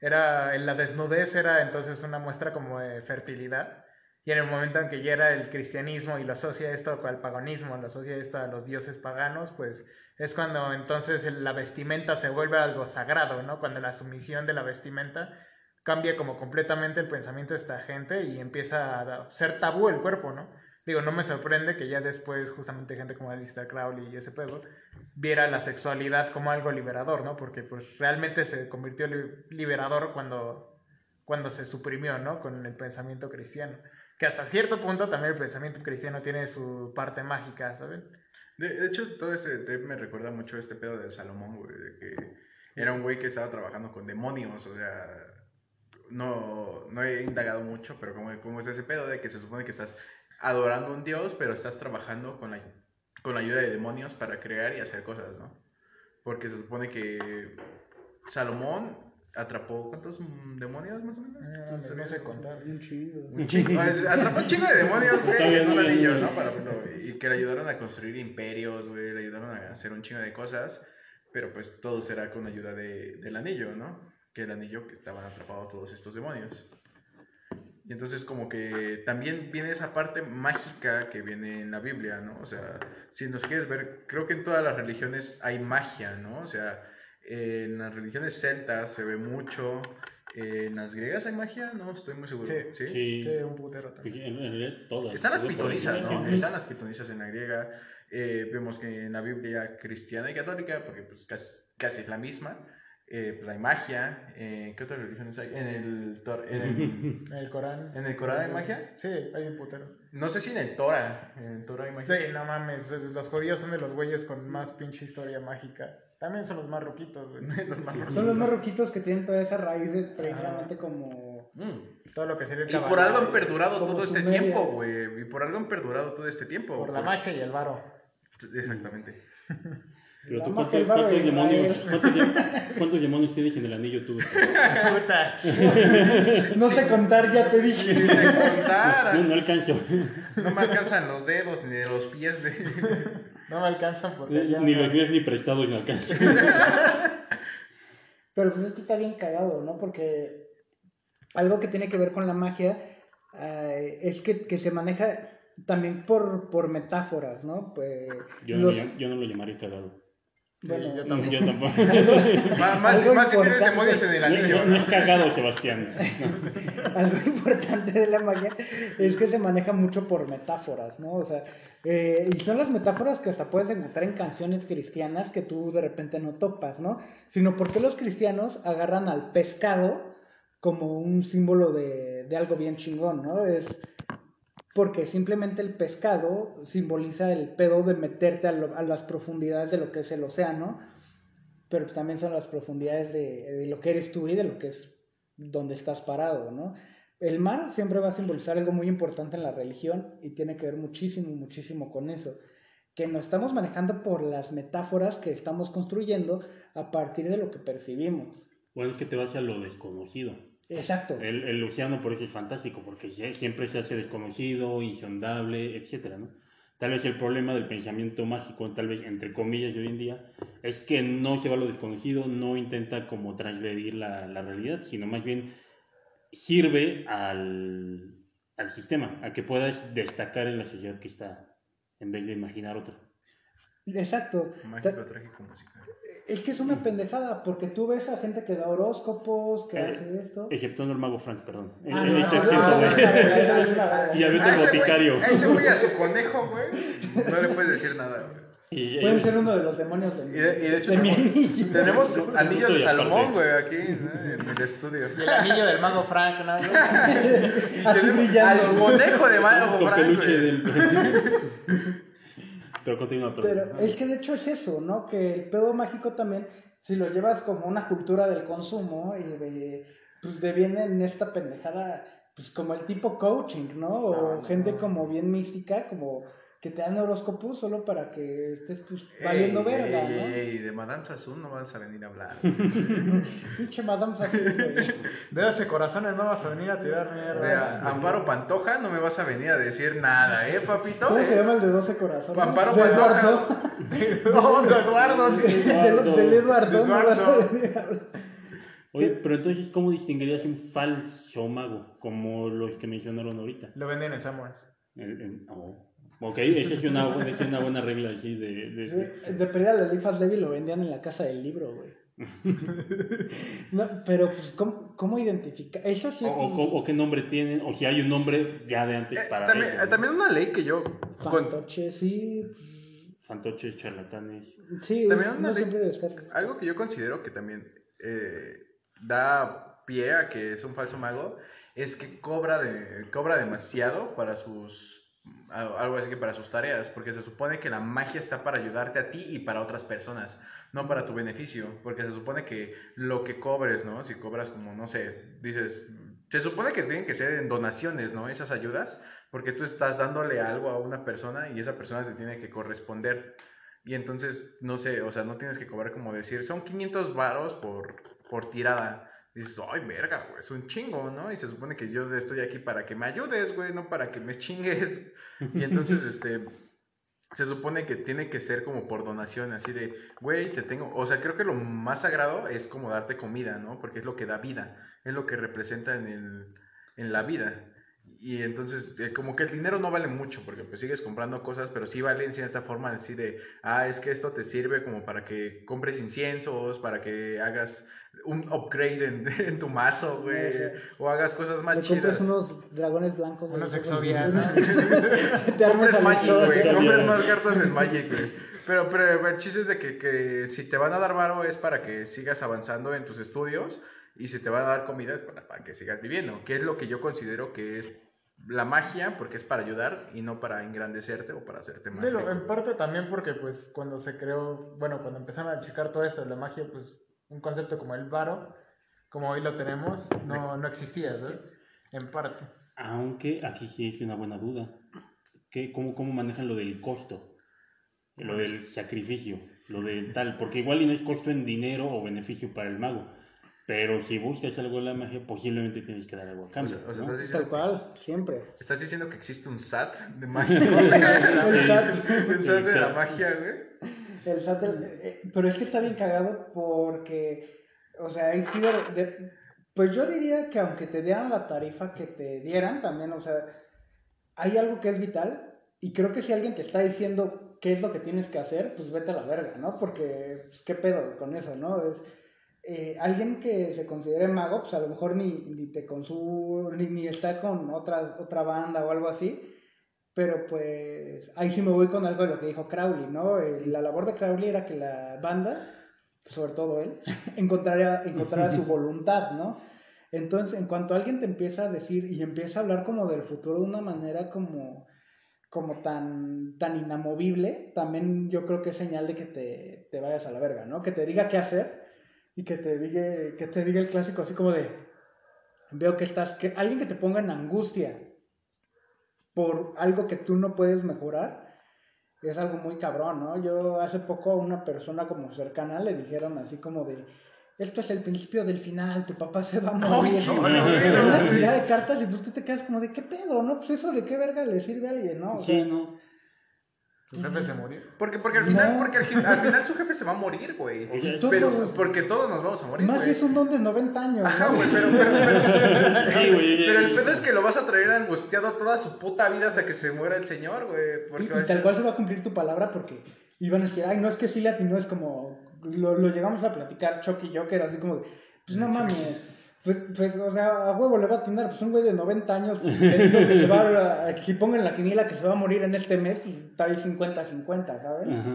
Era, la desnudez era entonces una muestra como de fertilidad. Y en el momento en que llega el cristianismo y lo asocia esto al paganismo, lo asocia esto a los dioses paganos, pues es cuando entonces la vestimenta se vuelve algo sagrado, ¿no? Cuando la sumisión de la vestimenta cambia como completamente el pensamiento de esta gente y empieza a ser tabú el cuerpo, ¿no? Digo, no me sorprende que ya después justamente gente como Alistair Crowley y ese pedo viera la sexualidad como algo liberador, ¿no? Porque pues realmente se convirtió li- liberador cuando, cuando se suprimió, ¿no? Con el pensamiento cristiano. Que hasta cierto punto también el pensamiento cristiano tiene su parte mágica, ¿saben? De, de hecho, todo este trip me recuerda mucho a este pedo de Salomón, güey, de que era un güey que estaba trabajando con demonios, o sea, no, no he indagado mucho, pero como, como es ese pedo de que se supone que estás adorando a un dios, pero estás trabajando con la, con la ayuda de demonios para crear y hacer cosas, ¿no? Porque se supone que Salomón atrapó, ¿cuántos demonios más o menos? Ah, No, no sé contar. Un chido. Un chingo. Pues, Atrapó un chingo de demonios, güey, en un anillo, ¿no? Para, no, y que le ayudaron a construir imperios, güey, le ayudaron a hacer un chingo de cosas, pero pues todo será con ayuda de, del anillo, ¿no? Que el anillo que estaban atrapados todos estos demonios. Y entonces como que también viene esa parte mágica que viene en la Biblia, ¿no? O sea, si nos quieres ver, creo que en todas las religiones hay magia, ¿no? O sea, en las religiones celtas se ve mucho, en las griegas hay magia, no estoy muy seguro. Sí. Sí. Sí, un putero también. en realidad todas. Están las pitonizas, ¿no? Están las pitonizas en la griega. Eh, vemos que en la Biblia cristiana y católica, porque pues casi, casi es la misma, eh, pues hay magia. Eh, ¿Qué otras religiones hay? En el, Tor- en el, En el Corán. ¿En el Corán hay magia? Sí, hay un putero. no sé si en el Torah. En el Torah hay magia. Sí, no mames, los judíos son de los güeyes con más pinche historia mágica. También son los más ruquitos, güey. Los más Son los más roquitos que tienen todas esas raíces precisamente como... Mm. Todo lo que sería el Y por algo han perdurado todo este tiempo, güey. Y por algo han perdurado todo este tiempo. Por la magia y el varo. Exactamente. Pero La tú, ¿cuántos, demonios, cuántos, de- cuántos demonios tienes en el anillo tú? Puta. No sé contar, ya te dije. contara. No, no alcanzo. No me alcanzan los dedos ni de los pies de. No me alcanzan porque ya. Ni no- los míos ni prestados me alcanzan. Pero pues esto está bien cagado, ¿no? Porque algo que tiene que ver con la magia eh, es que, que se maneja también por, por metáforas, ¿no? Pues, Yo no, los- lo, yo no lo llamaría cagado. Bueno, yo tampoco. yo tampoco. Más, más, si tienes demonios en el No, anillo. no- no es cagado, Sebastián. algo importante de la magia es que se maneja mucho por metáforas, ¿no? O sea, eh, y son las metáforas que hasta puedes encontrar en canciones cristianas que tú de repente no topas, ¿no? Sino porque los cristianos agarran al pescado como un símbolo de, de algo bien chingón, ¿no? Es porque simplemente el pescado simboliza el pedo de meterte a, las profundidades de lo que es el océano, pero también son las profundidades de, de lo que eres tú y de lo que es donde estás parado, ¿no? El mar siempre va a simbolizar algo muy importante en la religión y tiene que ver muchísimo, muchísimo con eso, que nos estamos manejando por las metáforas que estamos construyendo a partir de lo que percibimos. Bueno, es que te vas a lo desconocido. Exacto. El, el océano por eso es fantástico, porque sie- siempre se hace desconocido, insondable, etcétera, ¿no? Tal vez el problema del pensamiento mágico, tal vez entre comillas de hoy en día, es que no se va a lo desconocido, no intenta como transgredir la, la realidad, sino más bien sirve al, al sistema, a que puedas destacar en la sociedad que está, en vez de imaginar otra. Exacto. Mágico, trágico, musical. Es que es una pendejada, porque tú ves a gente que da horóscopos, que Eh, hace esto. Exceptuando el mago Frank, perdón. Ah, no, no, no. Y a güey- boticario. a ese güey a su conejo, güey. No le puedes decir nada, güey. Y- Pueden ser uno de los demonios de, Y de, y de hecho de mi tenemos, anillo. tenemos anillos de Salomón, güey, aquí ¿no? en el estudio. Y el anillo del mago Frank, ¿no? Así brillando. Al conejo de Mago con Frank, peluche del... Pero continúa, perdón. Pero es que de hecho es eso, ¿no? Que el pedo mágico también si lo llevas como una cultura del consumo y de, pues deviene en esta pendejada, pues como el tipo coaching, ¿no? O No, gente no. como bien mística, como que te dan horóscopos solo para que estés pues valiendo Ey, verga, ey, ¿no? ey, de Madame Sassoon no vas a venir a hablar. Pinche Madame Sassou, güey. De ese corazones no vas a venir a tirar De mierda. Amparo Pantoja no me vas a venir a decir nada, ¿eh, papito? ¿Cómo se llama el de 12 corazones? Amparo de Pantoja. Eduardo. No, de Eduardo, sí. del, del Eduardo. De no vas a Eduardo. venir a hablar. Oye, pero entonces, ¿cómo distinguirías un falso mago? Como los que mencionaron ahorita. Lo venden en Samuel. El- el- oh. Ok, esa es una, buena- esa es una buena regla así de... de- Sí, de la Elifas Levi lo vendían en la casa del libro, güey. No, pero pues, ¿cómo, cómo identificar? Eso sí. o, o- o qué nombre tienen, o si hay un nombre ya de antes Eh, para también, eso, ¿no? también una ley que yo... con- Fantoche, sí. pues, Fantoches, charlatanes. Sí, También es- una no ley- siempre debe estar. algo que yo considero que también eh, da pie a que es un falso mago es que cobra, de, cobra demasiado para sus... Algo así que para sus tareas, porque se supone que la magia está para ayudarte a ti y para otras personas, no para tu beneficio, porque se supone que lo que cobres, ¿no? Si cobras como, no sé, dices, se supone que tienen que ser en donaciones, ¿no? Esas ayudas, porque tú estás dándole algo a una persona y esa persona te tiene que corresponder. Y entonces, no sé, o sea, no tienes que cobrar como decir, son 500 varos por, por tirada. Dices, ay, verga, güey, es un chingo, ¿no? Y se supone que yo estoy aquí para que me ayudes, güey, no para que me chingues. Y entonces, este, se supone que tiene que ser como por donación, así de, güey, te tengo, o sea, creo que lo más sagrado es como darte comida, ¿no? Porque es lo que da vida, es lo que representa en, el, en la vida. Y entonces, eh, como que el dinero no vale mucho, porque pues sigues comprando cosas, pero sí vale en cierta forma así de, ah, es que esto te sirve como para que compres inciensos, para que hagas un upgrade en, en tu mazo, güey, Sí. o hagas cosas más Le chidas. compres unos dragones blancos. güey, Unos ¿no? Te armas Compres Magic, güey. Compres más cartas en Magic, güey. Pero, pero el chiste es de que, que si te van a dar varo es para que sigas avanzando en tus estudios y si te van a dar comida es para, para que sigas viviendo, que es lo que yo considero que es la magia, porque es para ayudar y no para engrandecerte o para hacerte más. Rico. en parte también porque pues cuando se creó, bueno, cuando empezaron a checar todo eso, la magia, pues un concepto como el varo, como hoy lo tenemos, no, no existía, ¿sabes? En parte. Aunque aquí sí es una buena duda. ¿Qué, cómo, ¿Cómo manejan lo del costo? Lo del sacrificio, lo del tal. Porque igual y no es costo en dinero o beneficio para el mago. Pero si buscas algo de la magia, posiblemente tienes que dar algo a cambio. o sea, ¿no? estás, Tal cual, siempre. estás diciendo que existe un SAT de magia. SAT. un SAT de la magia, güey. El SAT, del- eh, pero es que está bien cagado porque, o sea, sido de- pues yo diría que aunque te dieran la tarifa que te dieran, también, o sea, hay algo que es vital y creo que si alguien te está diciendo qué es lo que tienes que hacer, pues vete a la verga, ¿no? Porque, pues, ¿qué pedo con eso, no? Es, eh, alguien que se considere mago, pues a lo mejor ni, ni te consume, ni, ni está con otra, otra banda o algo así, pero pues ahí sí me voy con algo de lo que dijo Crowley, ¿no? Eh, La labor de Crowley era que la banda, sobre todo él, encontrara, encontrara su voluntad, ¿no? Entonces, en cuanto alguien te empieza a decir y empieza a hablar como del futuro de una manera como, como tan, tan inamovible, también yo creo que es señal de que te, te vayas a la verga, ¿no? Que te diga qué hacer y que te diga, que te diga el clásico así como de, veo que estás, que alguien que te ponga en angustia por algo que tú no puedes mejorar, es algo muy cabrón, ¿no? Yo hace poco a una persona como cercana le dijeron así como de, esto es el principio del final, tu papá se va a morir. no, una tirada de cartas y pues tú te quedas como de, ¿qué pedo, no? Pues eso de qué verga le sirve a alguien, ¿no? O Sí, sea, no. Tu jefe se murió. Porque, porque al final, No. porque al, fin- al final su jefe se va a morir, güey. O sea, es- Tú- Pero, Todos- porque todos nos vamos a morir, más si es un don de 90 años, Ajá, güey, pero, pero, pero, Sí, güey. pero el pedo es que lo vas a traer angustiado toda su puta vida hasta que se muera el señor, güey. Y, Porque tal ser- cual se va a cumplir tu palabra porque iban a decir, ay, no es que sí le atinó, es como, lo, lo llegamos a platicar Chuck y yo, que era así como de, pues no mames, pues, pues, o sea, a huevo le va a atinar, pues un güey de 90 años, pues, que se va a, que si pongan la quiniela que se va a morir en este mes, pues está ahí 50-50, ¿sabes? Ajá.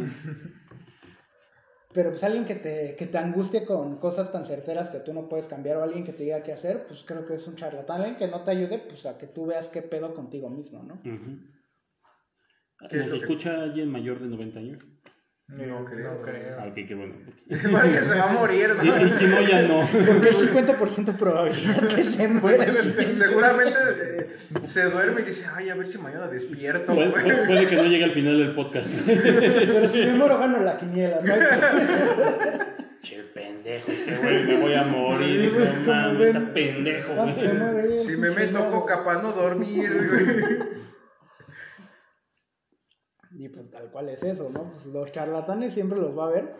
Pero pues alguien que te, que te angustie con cosas tan certeras que tú no puedes cambiar o alguien que te diga qué hacer, pues creo que es un charlatán, alguien que no te ayude, pues a que tú veas qué pedo contigo mismo, ¿no? Ujú. ¿Qué es ¿Nos escucha alguien mayor de 90 años? No creo. No creo. Ah, ok, qué bueno. Porque se va a morir, Y, y si no, ya no. Porque hay 50% probabilidad que se muera. siguiente. Seguramente eh, se duerme y dice, ay, a ver si mañana despierto. Puede, güey". puede- puede que no llegue al final del podcast. Pero si me muero, gano la quiniela. ¿no? Che, pendejo, este güey, me voy a morir. No mames, pendejo, se güey. Si me meto coca para no dormir, güey. Y pues tal cual es eso, ¿no? Pues los charlatanes siempre los va a ver.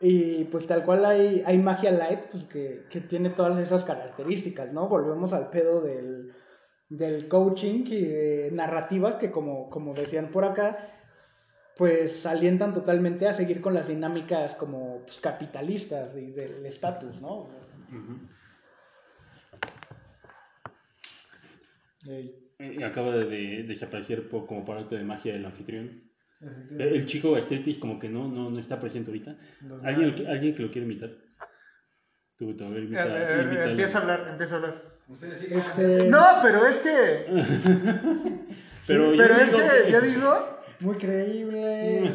Y pues tal cual hay, hay magia light, pues que, que tiene todas esas características, ¿no? Volvemos al pedo del, del coaching y de narrativas que como, como decían por acá, pues alientan totalmente a seguir con las dinámicas como pues, capitalistas y del estatus, ¿no? Ujú. Ey, Eh, Acaba de, de desaparecer como parte de magia del anfitrión. El chico Gastritis como que no, no, no está presente ahorita. Los ¿Alguien, malos. ¿Alguien que lo quiere imitar? Tú, tú, a ver, Eh, imita, eh, empieza a hablar, empieza a hablar. Este, No, pero es que. Pero, sí, pero es digo- que yo digo. Muy creíble.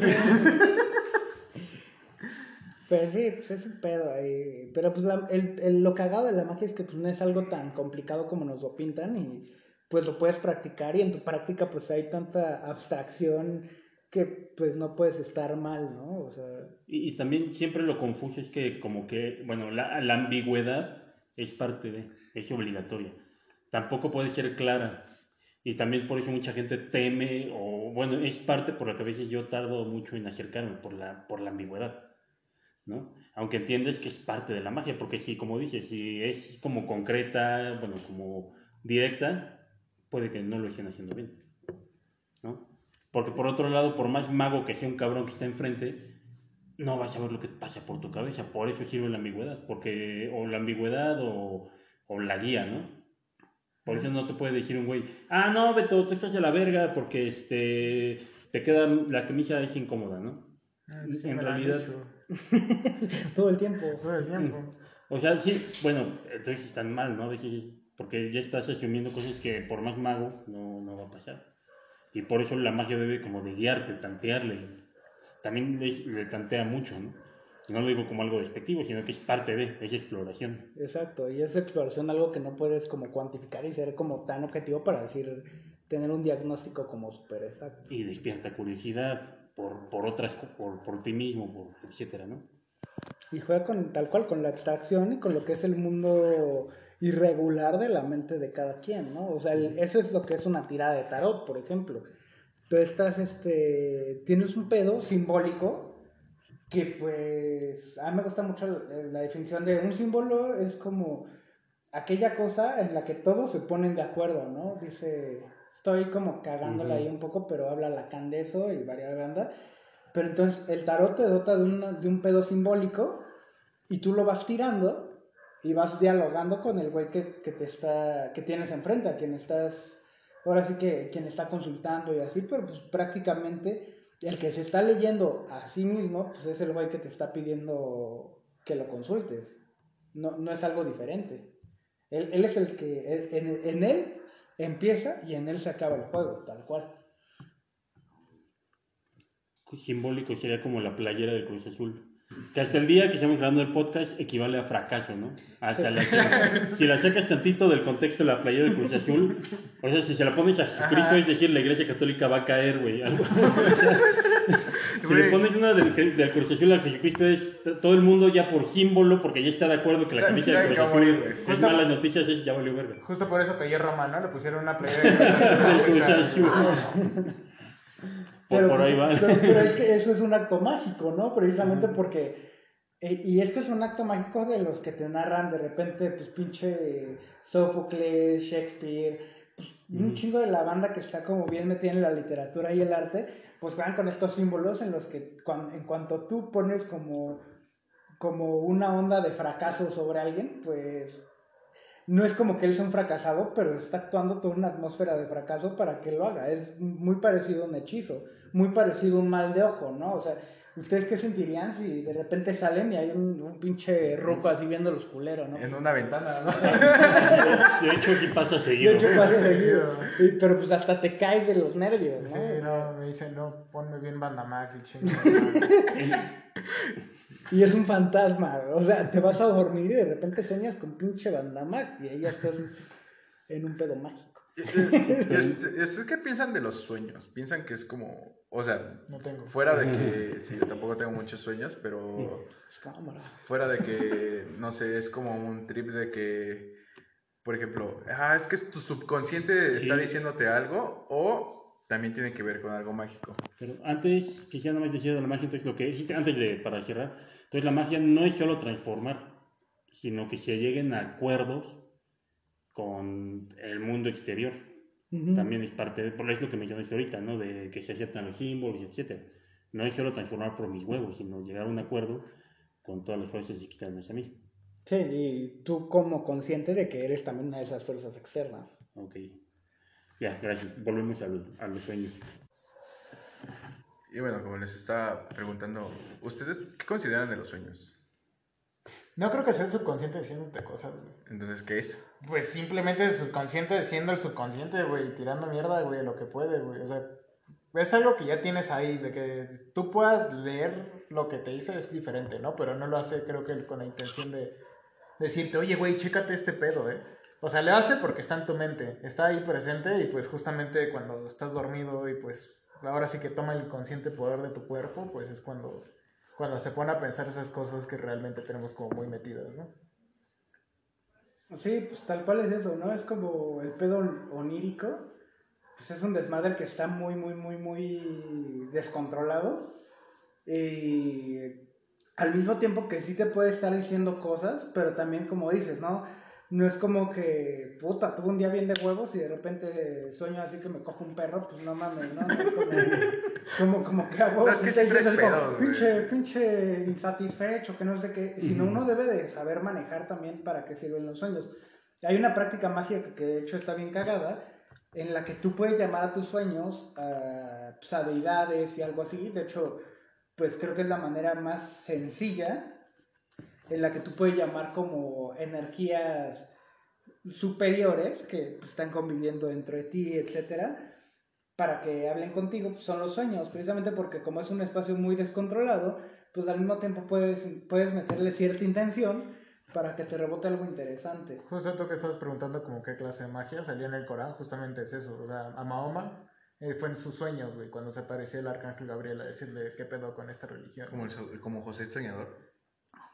Pero sí, pues es un pedo ahí. Pero pues la- el, el- lo cagado de la magia es que pues no es algo tan complicado como nos lo pintan y pues lo puedes practicar y en tu práctica pues hay tanta abstracción que pues no puedes estar mal, ¿no? O sea, Y, y también siempre lo confuso es que como que, bueno, la, la ambigüedad es parte de, es obligatoria. Tampoco puede ser clara. Y también por eso mucha gente teme, o bueno, es parte por la que a veces yo tardo mucho en acercarme, por la, por la ambigüedad, ¿no? Aunque entiendes que es parte de la magia, porque si, como dices, si es como concreta, bueno, como directa, puede que no lo estén haciendo bien, ¿no? Porque por otro lado, por más mago que sea un cabrón que está enfrente, no vas a ver lo que pasa por tu cabeza. Por eso sirve la ambigüedad. Porque o la ambigüedad o, o la guía, ¿no? Por eso no te puede decir un güey, ah, no, Beto, tú estás de la verga porque este, te queda, la camisa es incómoda, ¿no? Ay, sí En realidad- todo el tiempo. Todo el tiempo. O sea, sí, bueno, entonces están mal, ¿no? A veces es porque ya estás asumiendo cosas que por más mago no, no va a pasar. Y por eso la magia debe como de guiarte, tantearle. También le, le tantea mucho, ¿no? No lo digo como algo despectivo, sino que es parte de, es exploración. Exacto, y es exploración algo que no puedes como cuantificar y ser como tan objetivo para decir, tener un diagnóstico como súper exacto. Y despierta curiosidad por, por otras, por, por ti mismo, por, etcétera, ¿no? Y juega con tal cual, con la abstracción y con lo que es el mundo irregular de la mente de cada quien, ¿no? O sea, el- eso es lo que es una tirada de tarot, por ejemplo. Tú estás, este, tienes un pedo simbólico que pues, a mí me gusta mucho la, la definición de un símbolo es como aquella cosa en la que todos se ponen de acuerdo, ¿no? Dice, estoy como cagándola ahí un poco, pero habla Lacan de eso y varias banda. Pero entonces el tarot te dota de, una- de un pedo simbólico y tú lo vas tirando y vas dialogando con el güey que, que te está, que tienes enfrente, a quien estás, ahora sí que quien está consultando y así, pero pues prácticamente el que se está leyendo a sí mismo, pues es el güey que te está pidiendo que lo consultes. No, no es algo diferente. Él, él es el que, en, en él empieza y en él se acaba el juego, tal cual. Simbólico sería como la playera del Cruz Azul. Que hasta el día que estamos grabando el podcast equivale a fracaso, ¿no? O sea, la- si la sacas tantito del contexto de la playera del Cruz Azul, o sea, si se la pones a Jesucristo, Ajá. es decir, la iglesia católica va a caer, güey. o sea, si le pones una del, del Cruz Azul a Jesucristo, es todo el mundo ya por símbolo, porque ya está de acuerdo que la camisa del Cruz Azul morir, es Justo- malas noticias, es ya valió verga. Justo por eso pedí Roma, ¿no? Le pusieron una playera de Cruz Del Azul, Por, por ahí va. Pero, pero es que eso es un acto mágico, ¿no? Precisamente porque. eh, y esto es un acto mágico de los que te narran de repente, pues pinche Sófocles, Shakespeare, pues, un chingo de la banda que está como bien metida en la literatura y el arte, pues juegan con estos símbolos en los que en cuanto tú pones como, como una onda de fracaso sobre alguien, pues no es como que él sea un fracasado, pero está actuando toda una atmósfera de fracaso para que lo haga. Es muy parecido a un hechizo, muy parecido a un mal de ojo, ¿no? O sea, ¿Ustedes qué sentirían si de repente salen y hay un, un pinche ruco así viendo los culeros, no? En una ventana, ¿no? De hecho, sí pasa De seguido. hecho, pasa seguido. seguido. Y- Pero pues hasta te caes de los nervios, ¿no? Sí, no, me dicen, no, ponme bien Bandamax y chingo. Y es un fantasma, o sea, te vas a dormir y de repente sueñas con pinche bandamac y ahí ya estás en un pedo mágico. Es, es- ¿Qué piensan de los sueños? Piensan que es como, o sea, No tengo. fuera de que, sí, yo tampoco tengo muchos sueños, pero Es cámara. fuera de que, no sé, es como un trip de que, por ejemplo, ah, es que tu subconsciente Sí. está diciéndote algo o también tiene que ver con algo mágico. Pero antes, quisiera nada más decir de la magia, entonces lo que dijiste antes de, para cerrar, entonces la magia no es solo transformar, sino que se lleguen a acuerdos con el mundo exterior. También es parte, de, por eso es lo que mencionaste ahorita, ¿no? De que se aceptan los símbolos, etcétera. No es solo transformar por mis huevos, sino llegar a un acuerdo con todas las fuerzas externas a mí. Sí, y tú como consciente de que eres también una de esas fuerzas externas. Ok. Ya, gracias. Volvemos al- a los sueños. Y bueno, como les estaba preguntando, ¿ustedes qué consideran de los sueños? No creo que sea el subconsciente diciéndote cosas, güey. Entonces, ¿qué es? Pues simplemente el subconsciente siendo el subconsciente, güey, tirando mierda, güey, lo que puede, güey. O sea, es algo que ya tienes ahí, de que tú puedas leer lo que te dice es diferente, ¿no? Pero no lo hace, creo que con la intención de decirte, oye, güey, chécate este pedo, ¿eh? O sea, le hace porque está en tu mente, está ahí presente y pues justamente cuando estás dormido y pues ahora sí que toma el consciente poder de tu cuerpo, pues es cuando, cuando se pone a pensar esas cosas que realmente tenemos como muy metidas, ¿no? Sí, pues tal cual es eso, ¿no? Es como el pedo onírico. Pues es un desmadre que está muy, muy, muy, muy descontrolado. Y al mismo tiempo que sí te puede estar diciendo cosas, pero también como dices, ¿no? No es como que, puta, tuve un día bien de huevos y de repente sueño así que me cojo un perro, pues no mames, ¿no? No es como, como, como que huevos No, es que sí diciendo así como, pedos, pinche, pinche insatisfecho, que no sé qué, sino Ujú. uno debe de saber manejar también para qué sirven los sueños. Hay una práctica mágica que de hecho está bien cagada, en la que tú puedes llamar a tus sueños a, pues, a deidades y algo así. De hecho, pues creo que es la manera más sencilla en la que tú puedes llamar como energías superiores que pues, están conviviendo dentro de ti, etcétera, para que hablen contigo, pues son los sueños, precisamente porque como es un espacio muy descontrolado, pues al mismo tiempo puedes, puedes meterle cierta intención para que te rebote algo interesante. Justo tú que estabas preguntando como qué clase de magia salía en el Corán, justamente es eso. O sea, a Mahoma eh, fue en sus sueños, güey, cuando se apareció el arcángel Gabriel a decirle qué pedo con esta religión. Como, el como José Soñador.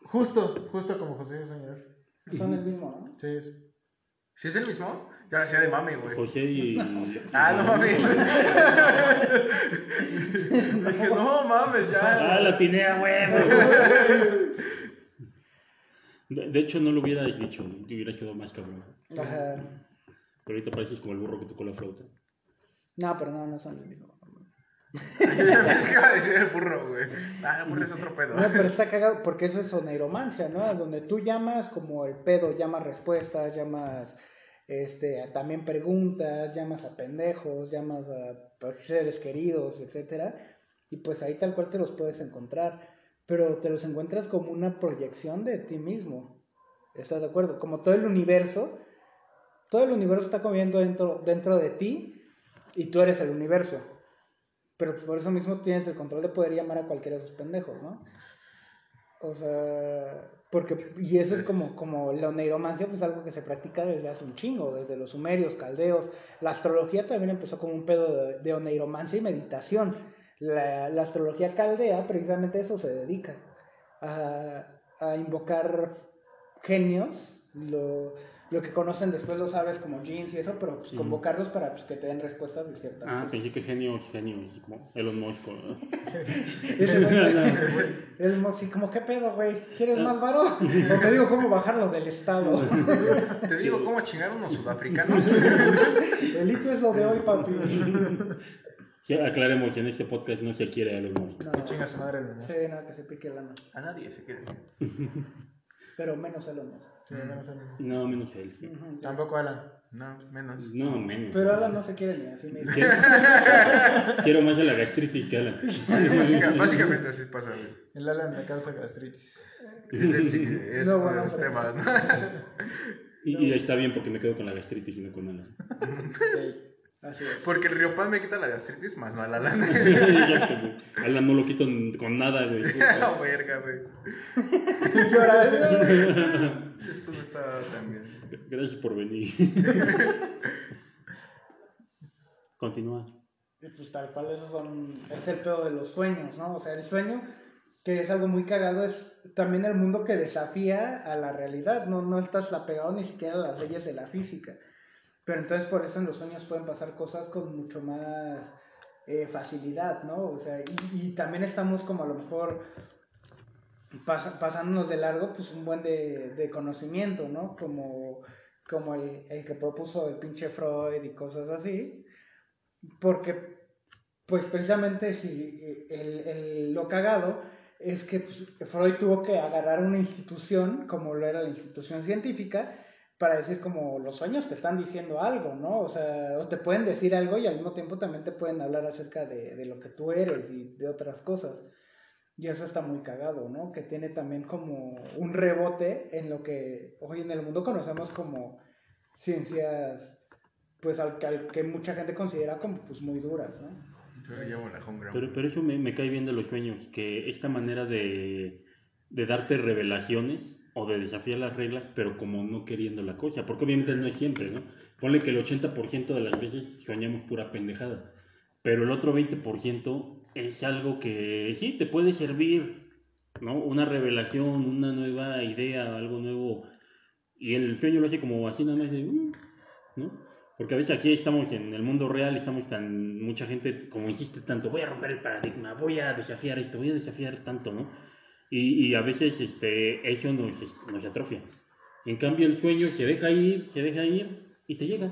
Justo, justo como José el Soñador. Son el mismo, ¿no? Sí, es. ¿Sí es el mismo? Yo lo hacía de mame, güey. José y... Ah, no mames. Dije, no mames, ya. Ah, la tiene a huevo. De, de hecho, no lo hubieras dicho, te hubieras quedado más cabrón. Ajá. Pero ahorita pareces como el burro que tocó la flauta. No, pero no, no son el mismo. Pensé que iba a decir el burro, güey. Ah, el burro es otro pedo. No, pero está cagado porque eso es oneiromancia, ¿no? Donde tú llamas como el pedo, llamas respuestas, llamas este, también preguntas, llamas a pendejos, llamas a pues, seres queridos, etcétera. Y pues ahí tal cual te los puedes encontrar. Pero te los encuentras como una proyección de ti mismo. ¿Estás de acuerdo? Como todo el universo, todo el universo está comiendo dentro, dentro de ti y tú eres el universo. Pero por eso mismo tienes el control de poder llamar a cualquiera de esos pendejos, ¿no? O sea, porque, y eso es como, como la oneiromancia, pues algo que se practica desde hace un chingo, desde los sumerios, caldeos. La astrología también empezó como un pedo de, de oneiromancia y meditación. La, la astrología caldea, precisamente a eso se dedica, a, a invocar genios, lo, lo que conocen después los sabes como jeans y eso, pero pues convocarlos para pues, que te den respuestas de ciertas Ah, cosas. pensé que genios, genios, como Elon Musk. ¿no? Ese güey, el mo- sí, como, ¿qué pedo, güey? ¿Quieres más varo? O te digo cómo bajarlo del estado. Te digo cómo chingar unos sudafricanos. El litio es lo de hoy, papi. Sí, aclaremos, en este podcast no se quiere Elon Musk. No, Que chinga su madre el sí, no, que se pique la mano. A nadie se quiere. Pero menos Elon Musk. Sí, menos el- No, menos él, sí. Ujú. Tampoco Alan. No, menos. No, menos. Pero Alan no se quiere ni así mismo. Quiero, quiero más de la gastritis que Alan. Básica- básicamente así pasa, güey. El Alan me causa gastritis. Es el sí, es No, uno bueno, los pero- temas, ¿no? Y, y está bien porque me quedo con la gastritis y no con Alan. Ey, así es. Porque el Riopan me quita la gastritis, más no a la lana. Exacto, güey. Alan no lo quito con nada, güey. No, verga, güey. Llora. Esto no está tan bien. Gracias por venir. Continúa. Y pues tal cual esos son, es el pedo de los sueños, ¿no? O sea, el sueño, que es algo muy cagado, es también el mundo que desafía a la realidad, no, no estás apegado ni siquiera a las leyes de la física. Pero entonces por eso en los sueños pueden pasar cosas con mucho más eh, facilidad, ¿no? O sea, y, también estamos como a lo mejor pas- pasándonos de largo, pues un buen de, conocimiento, ¿no? Como, como el, el que propuso el pinche Freud y cosas así. Porque, pues precisamente si el, el- lo cagado es que pues, Freud tuvo que agarrar una institución, como lo era la institución científica, para decir como los sueños te están diciendo algo, ¿no? O sea, o te pueden decir algo y al mismo tiempo también te pueden hablar acerca de, de lo que tú eres y de otras cosas. Y eso está muy cagado, ¿no? Que tiene también como un rebote en lo que hoy en el mundo conocemos como ciencias, pues al, que- al que mucha gente considera como pues muy duras, ¿no? Pero, pero eso me, me cae bien de los sueños, que esta manera de, de darte revelaciones o de desafiar las reglas, pero como no queriendo la cosa, porque obviamente no es siempre, ¿no? Ponle que el 80% de las veces soñamos pura pendejada, pero el otro 20% es algo que sí te puede servir, ¿no? Una revelación, una nueva idea, algo nuevo, y el sueño lo hace como así nada más de, "Mm", ¿no? Porque a veces aquí estamos en el mundo real, estamos tan, mucha gente, como dijiste tanto, voy a romper el paradigma, voy a desafiar esto, voy a desafiar tanto, ¿no? Y, y a veces este, eso nos, nos atrofia. En cambio, el sueño se deja ir, se deja ir y te llega.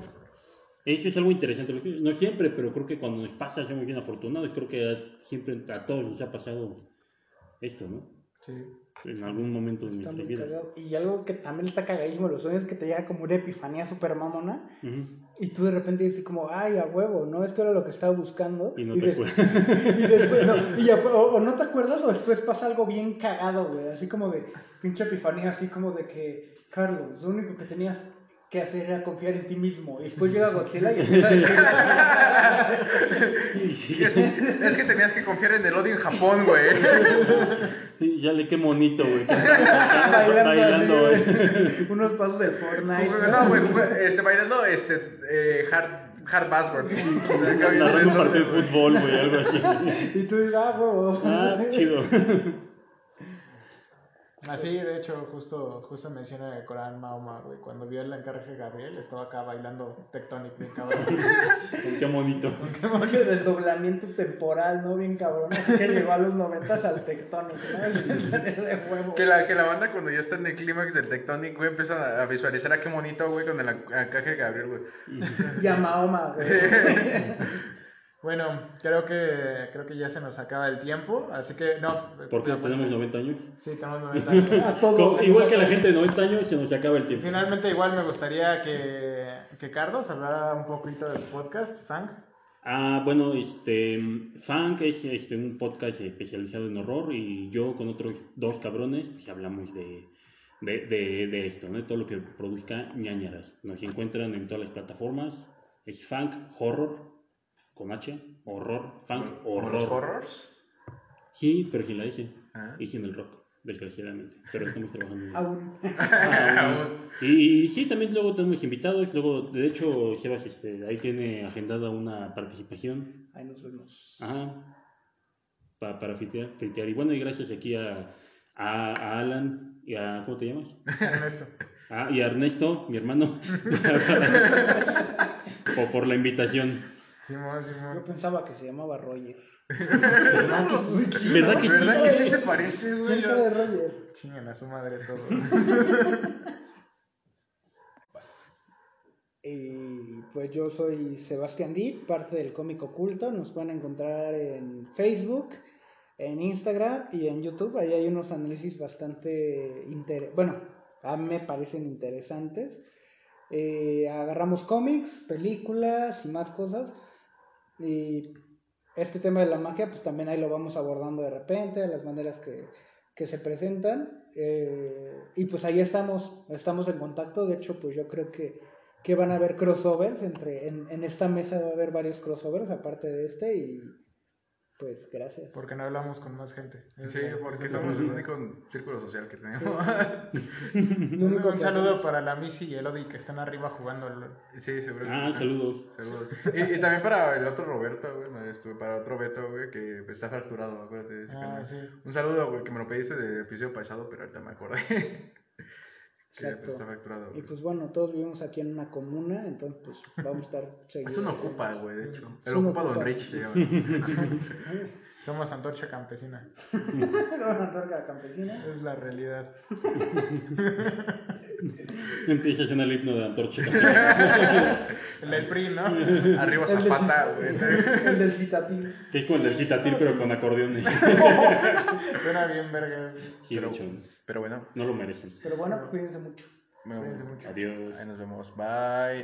Eso es algo interesante. No siempre, pero creo que cuando nos pasa somos bien afortunados. Creo que siempre a todos nos ha pasado esto, ¿no? Sí. En algún momento de vidas. cagado. Y algo que también está cagadísimo los sueños es que te llega como una epifanía super mamona Ujú. y tú de repente dices como, ay, a huevo, ¿no? Esto era lo que estaba buscando. Y no te des- acuerdas. y después, no, y ya- o, o no te acuerdas o después pasa algo bien cagado, güey. Así como de pinche epifanía, así como de que, Carlos, lo único que tenías que hacer era confiar en ti mismo. Y después llega Godzilla y empieza a decir, Es, es que tenías que confiar en el odio en Japón, güey. Sí, ya le qué monito, güey. bailando, Bailando, así, güey. unos pasos de Fortnite. No, güey, este, bailando este, eh, hard, hard Password. Narrando un partido de fútbol, güey, algo así. Y tú dices, ah, huevo. Ah, chido. Así, de hecho, justo, justo menciona el Corán Mahoma, güey. Cuando vio el encarje de Gabriel, estaba acá bailando Tectonic, bien cabrón. Qué. Como que desdoblamiento temporal, ¿no? Bien cabrón. Así que llegó a los noventas al tectónico, ¿no? de huevo. Que la, que la banda cuando ya está en el clímax del Tectonic, güey, empieza a visualizar a qué monito, güey, con el encaje de Gabriel, güey. Y a Mahoma, güey. Bueno, creo que, creo que ya se nos acaba el tiempo, así que no. Porque finalmente- tenemos 90 años. Sí, tenemos 90 años. A todos. Como- igual que la gente de 90 años, se nos acaba el tiempo. Finalmente, igual me gustaría que, que Carlos hablara un poquito de su podcast, Fang. Ah, bueno, este, Funk es este, un podcast especializado en horror y yo con otros dos cabrones, pues hablamos de, de, de, de esto, ¿no? De todo lo que produzca ñañaras. Nos encuentran en todas las plataformas. Es Funk Horror, con H, horror, Funk ¿Como los Horror. horrors? Sí, pero sin la S Ah. y sin el rock, desgraciadamente. Pero estamos trabajando Aún. Ah, y, y sí, también luego tenemos invitados. Luego, de hecho, Sebas este, ahí tiene agendada una participación. Ahí nos vemos. Ajá. Pa- para filtrear, filtrear. Y bueno, y gracias aquí a, a, a Alan y a. ¿Cómo te llamas? Ernesto. Ah, y a Ernesto, mi hermano. por, por la invitación. Simón, Yo pensaba que se llamaba Roger. ¿Verdad que sí? ¿Verdad que sí se parece, güey? De Roger. Chingan a su madre todos. Y pues yo soy Sebastián Deep, parte del cómic oculto. Nos pueden encontrar en Facebook, en Instagram y en YouTube. Ahí hay unos análisis bastante inter... bueno, a mí me parecen interesantes. eh, agarramos cómics, películas y más cosas. Y este tema de la magia, pues también ahí lo vamos abordando de repente, las maneras que, que se presentan. eh, y pues ahí estamos, estamos en contacto. De hecho, pues yo creo que, que van a haber crossovers entre, en, en esta mesa va a haber varios crossovers aparte de este y pues gracias. Porque no hablamos con más gente. Es Sí, la- porque somos el único círculo social que tenemos. Único Un que saludo hacemos- para la Missy y el Odi que están arriba jugando. al- Sí, seguro. que Ah, sí. saludos. Saludos. Y, y también para el otro Roberto, güey, no, estuve para otro Beto, güey, que está fracturado, acuérdate de ese Ah, sí. Un saludo, güey, que me lo pediste del episodio pasado, pero ahorita me acordé. Exacto. pues, fracturado. Y pues bueno, todos vivimos aquí en una comuna, entonces pues vamos a estar seguidos. Eso no ocupa, güey, de hecho. Es El un ocupa Don. Rich, llama. Somos Antorcha Campesina. Una torca campesina. Es la realidad. Empieza en el himno de Antorcha. El del PRI, ¿no? Arriba Zapata, güey. El del citativo. Que es como el del Citatir, pero con acordeones. Suena bien vergas. Sí, Pero- Pero bueno, no lo merecen. Pero bueno, cuídense mucho. bueno, Cuídense mucho. Adiós. ahí nos vemos. Bye.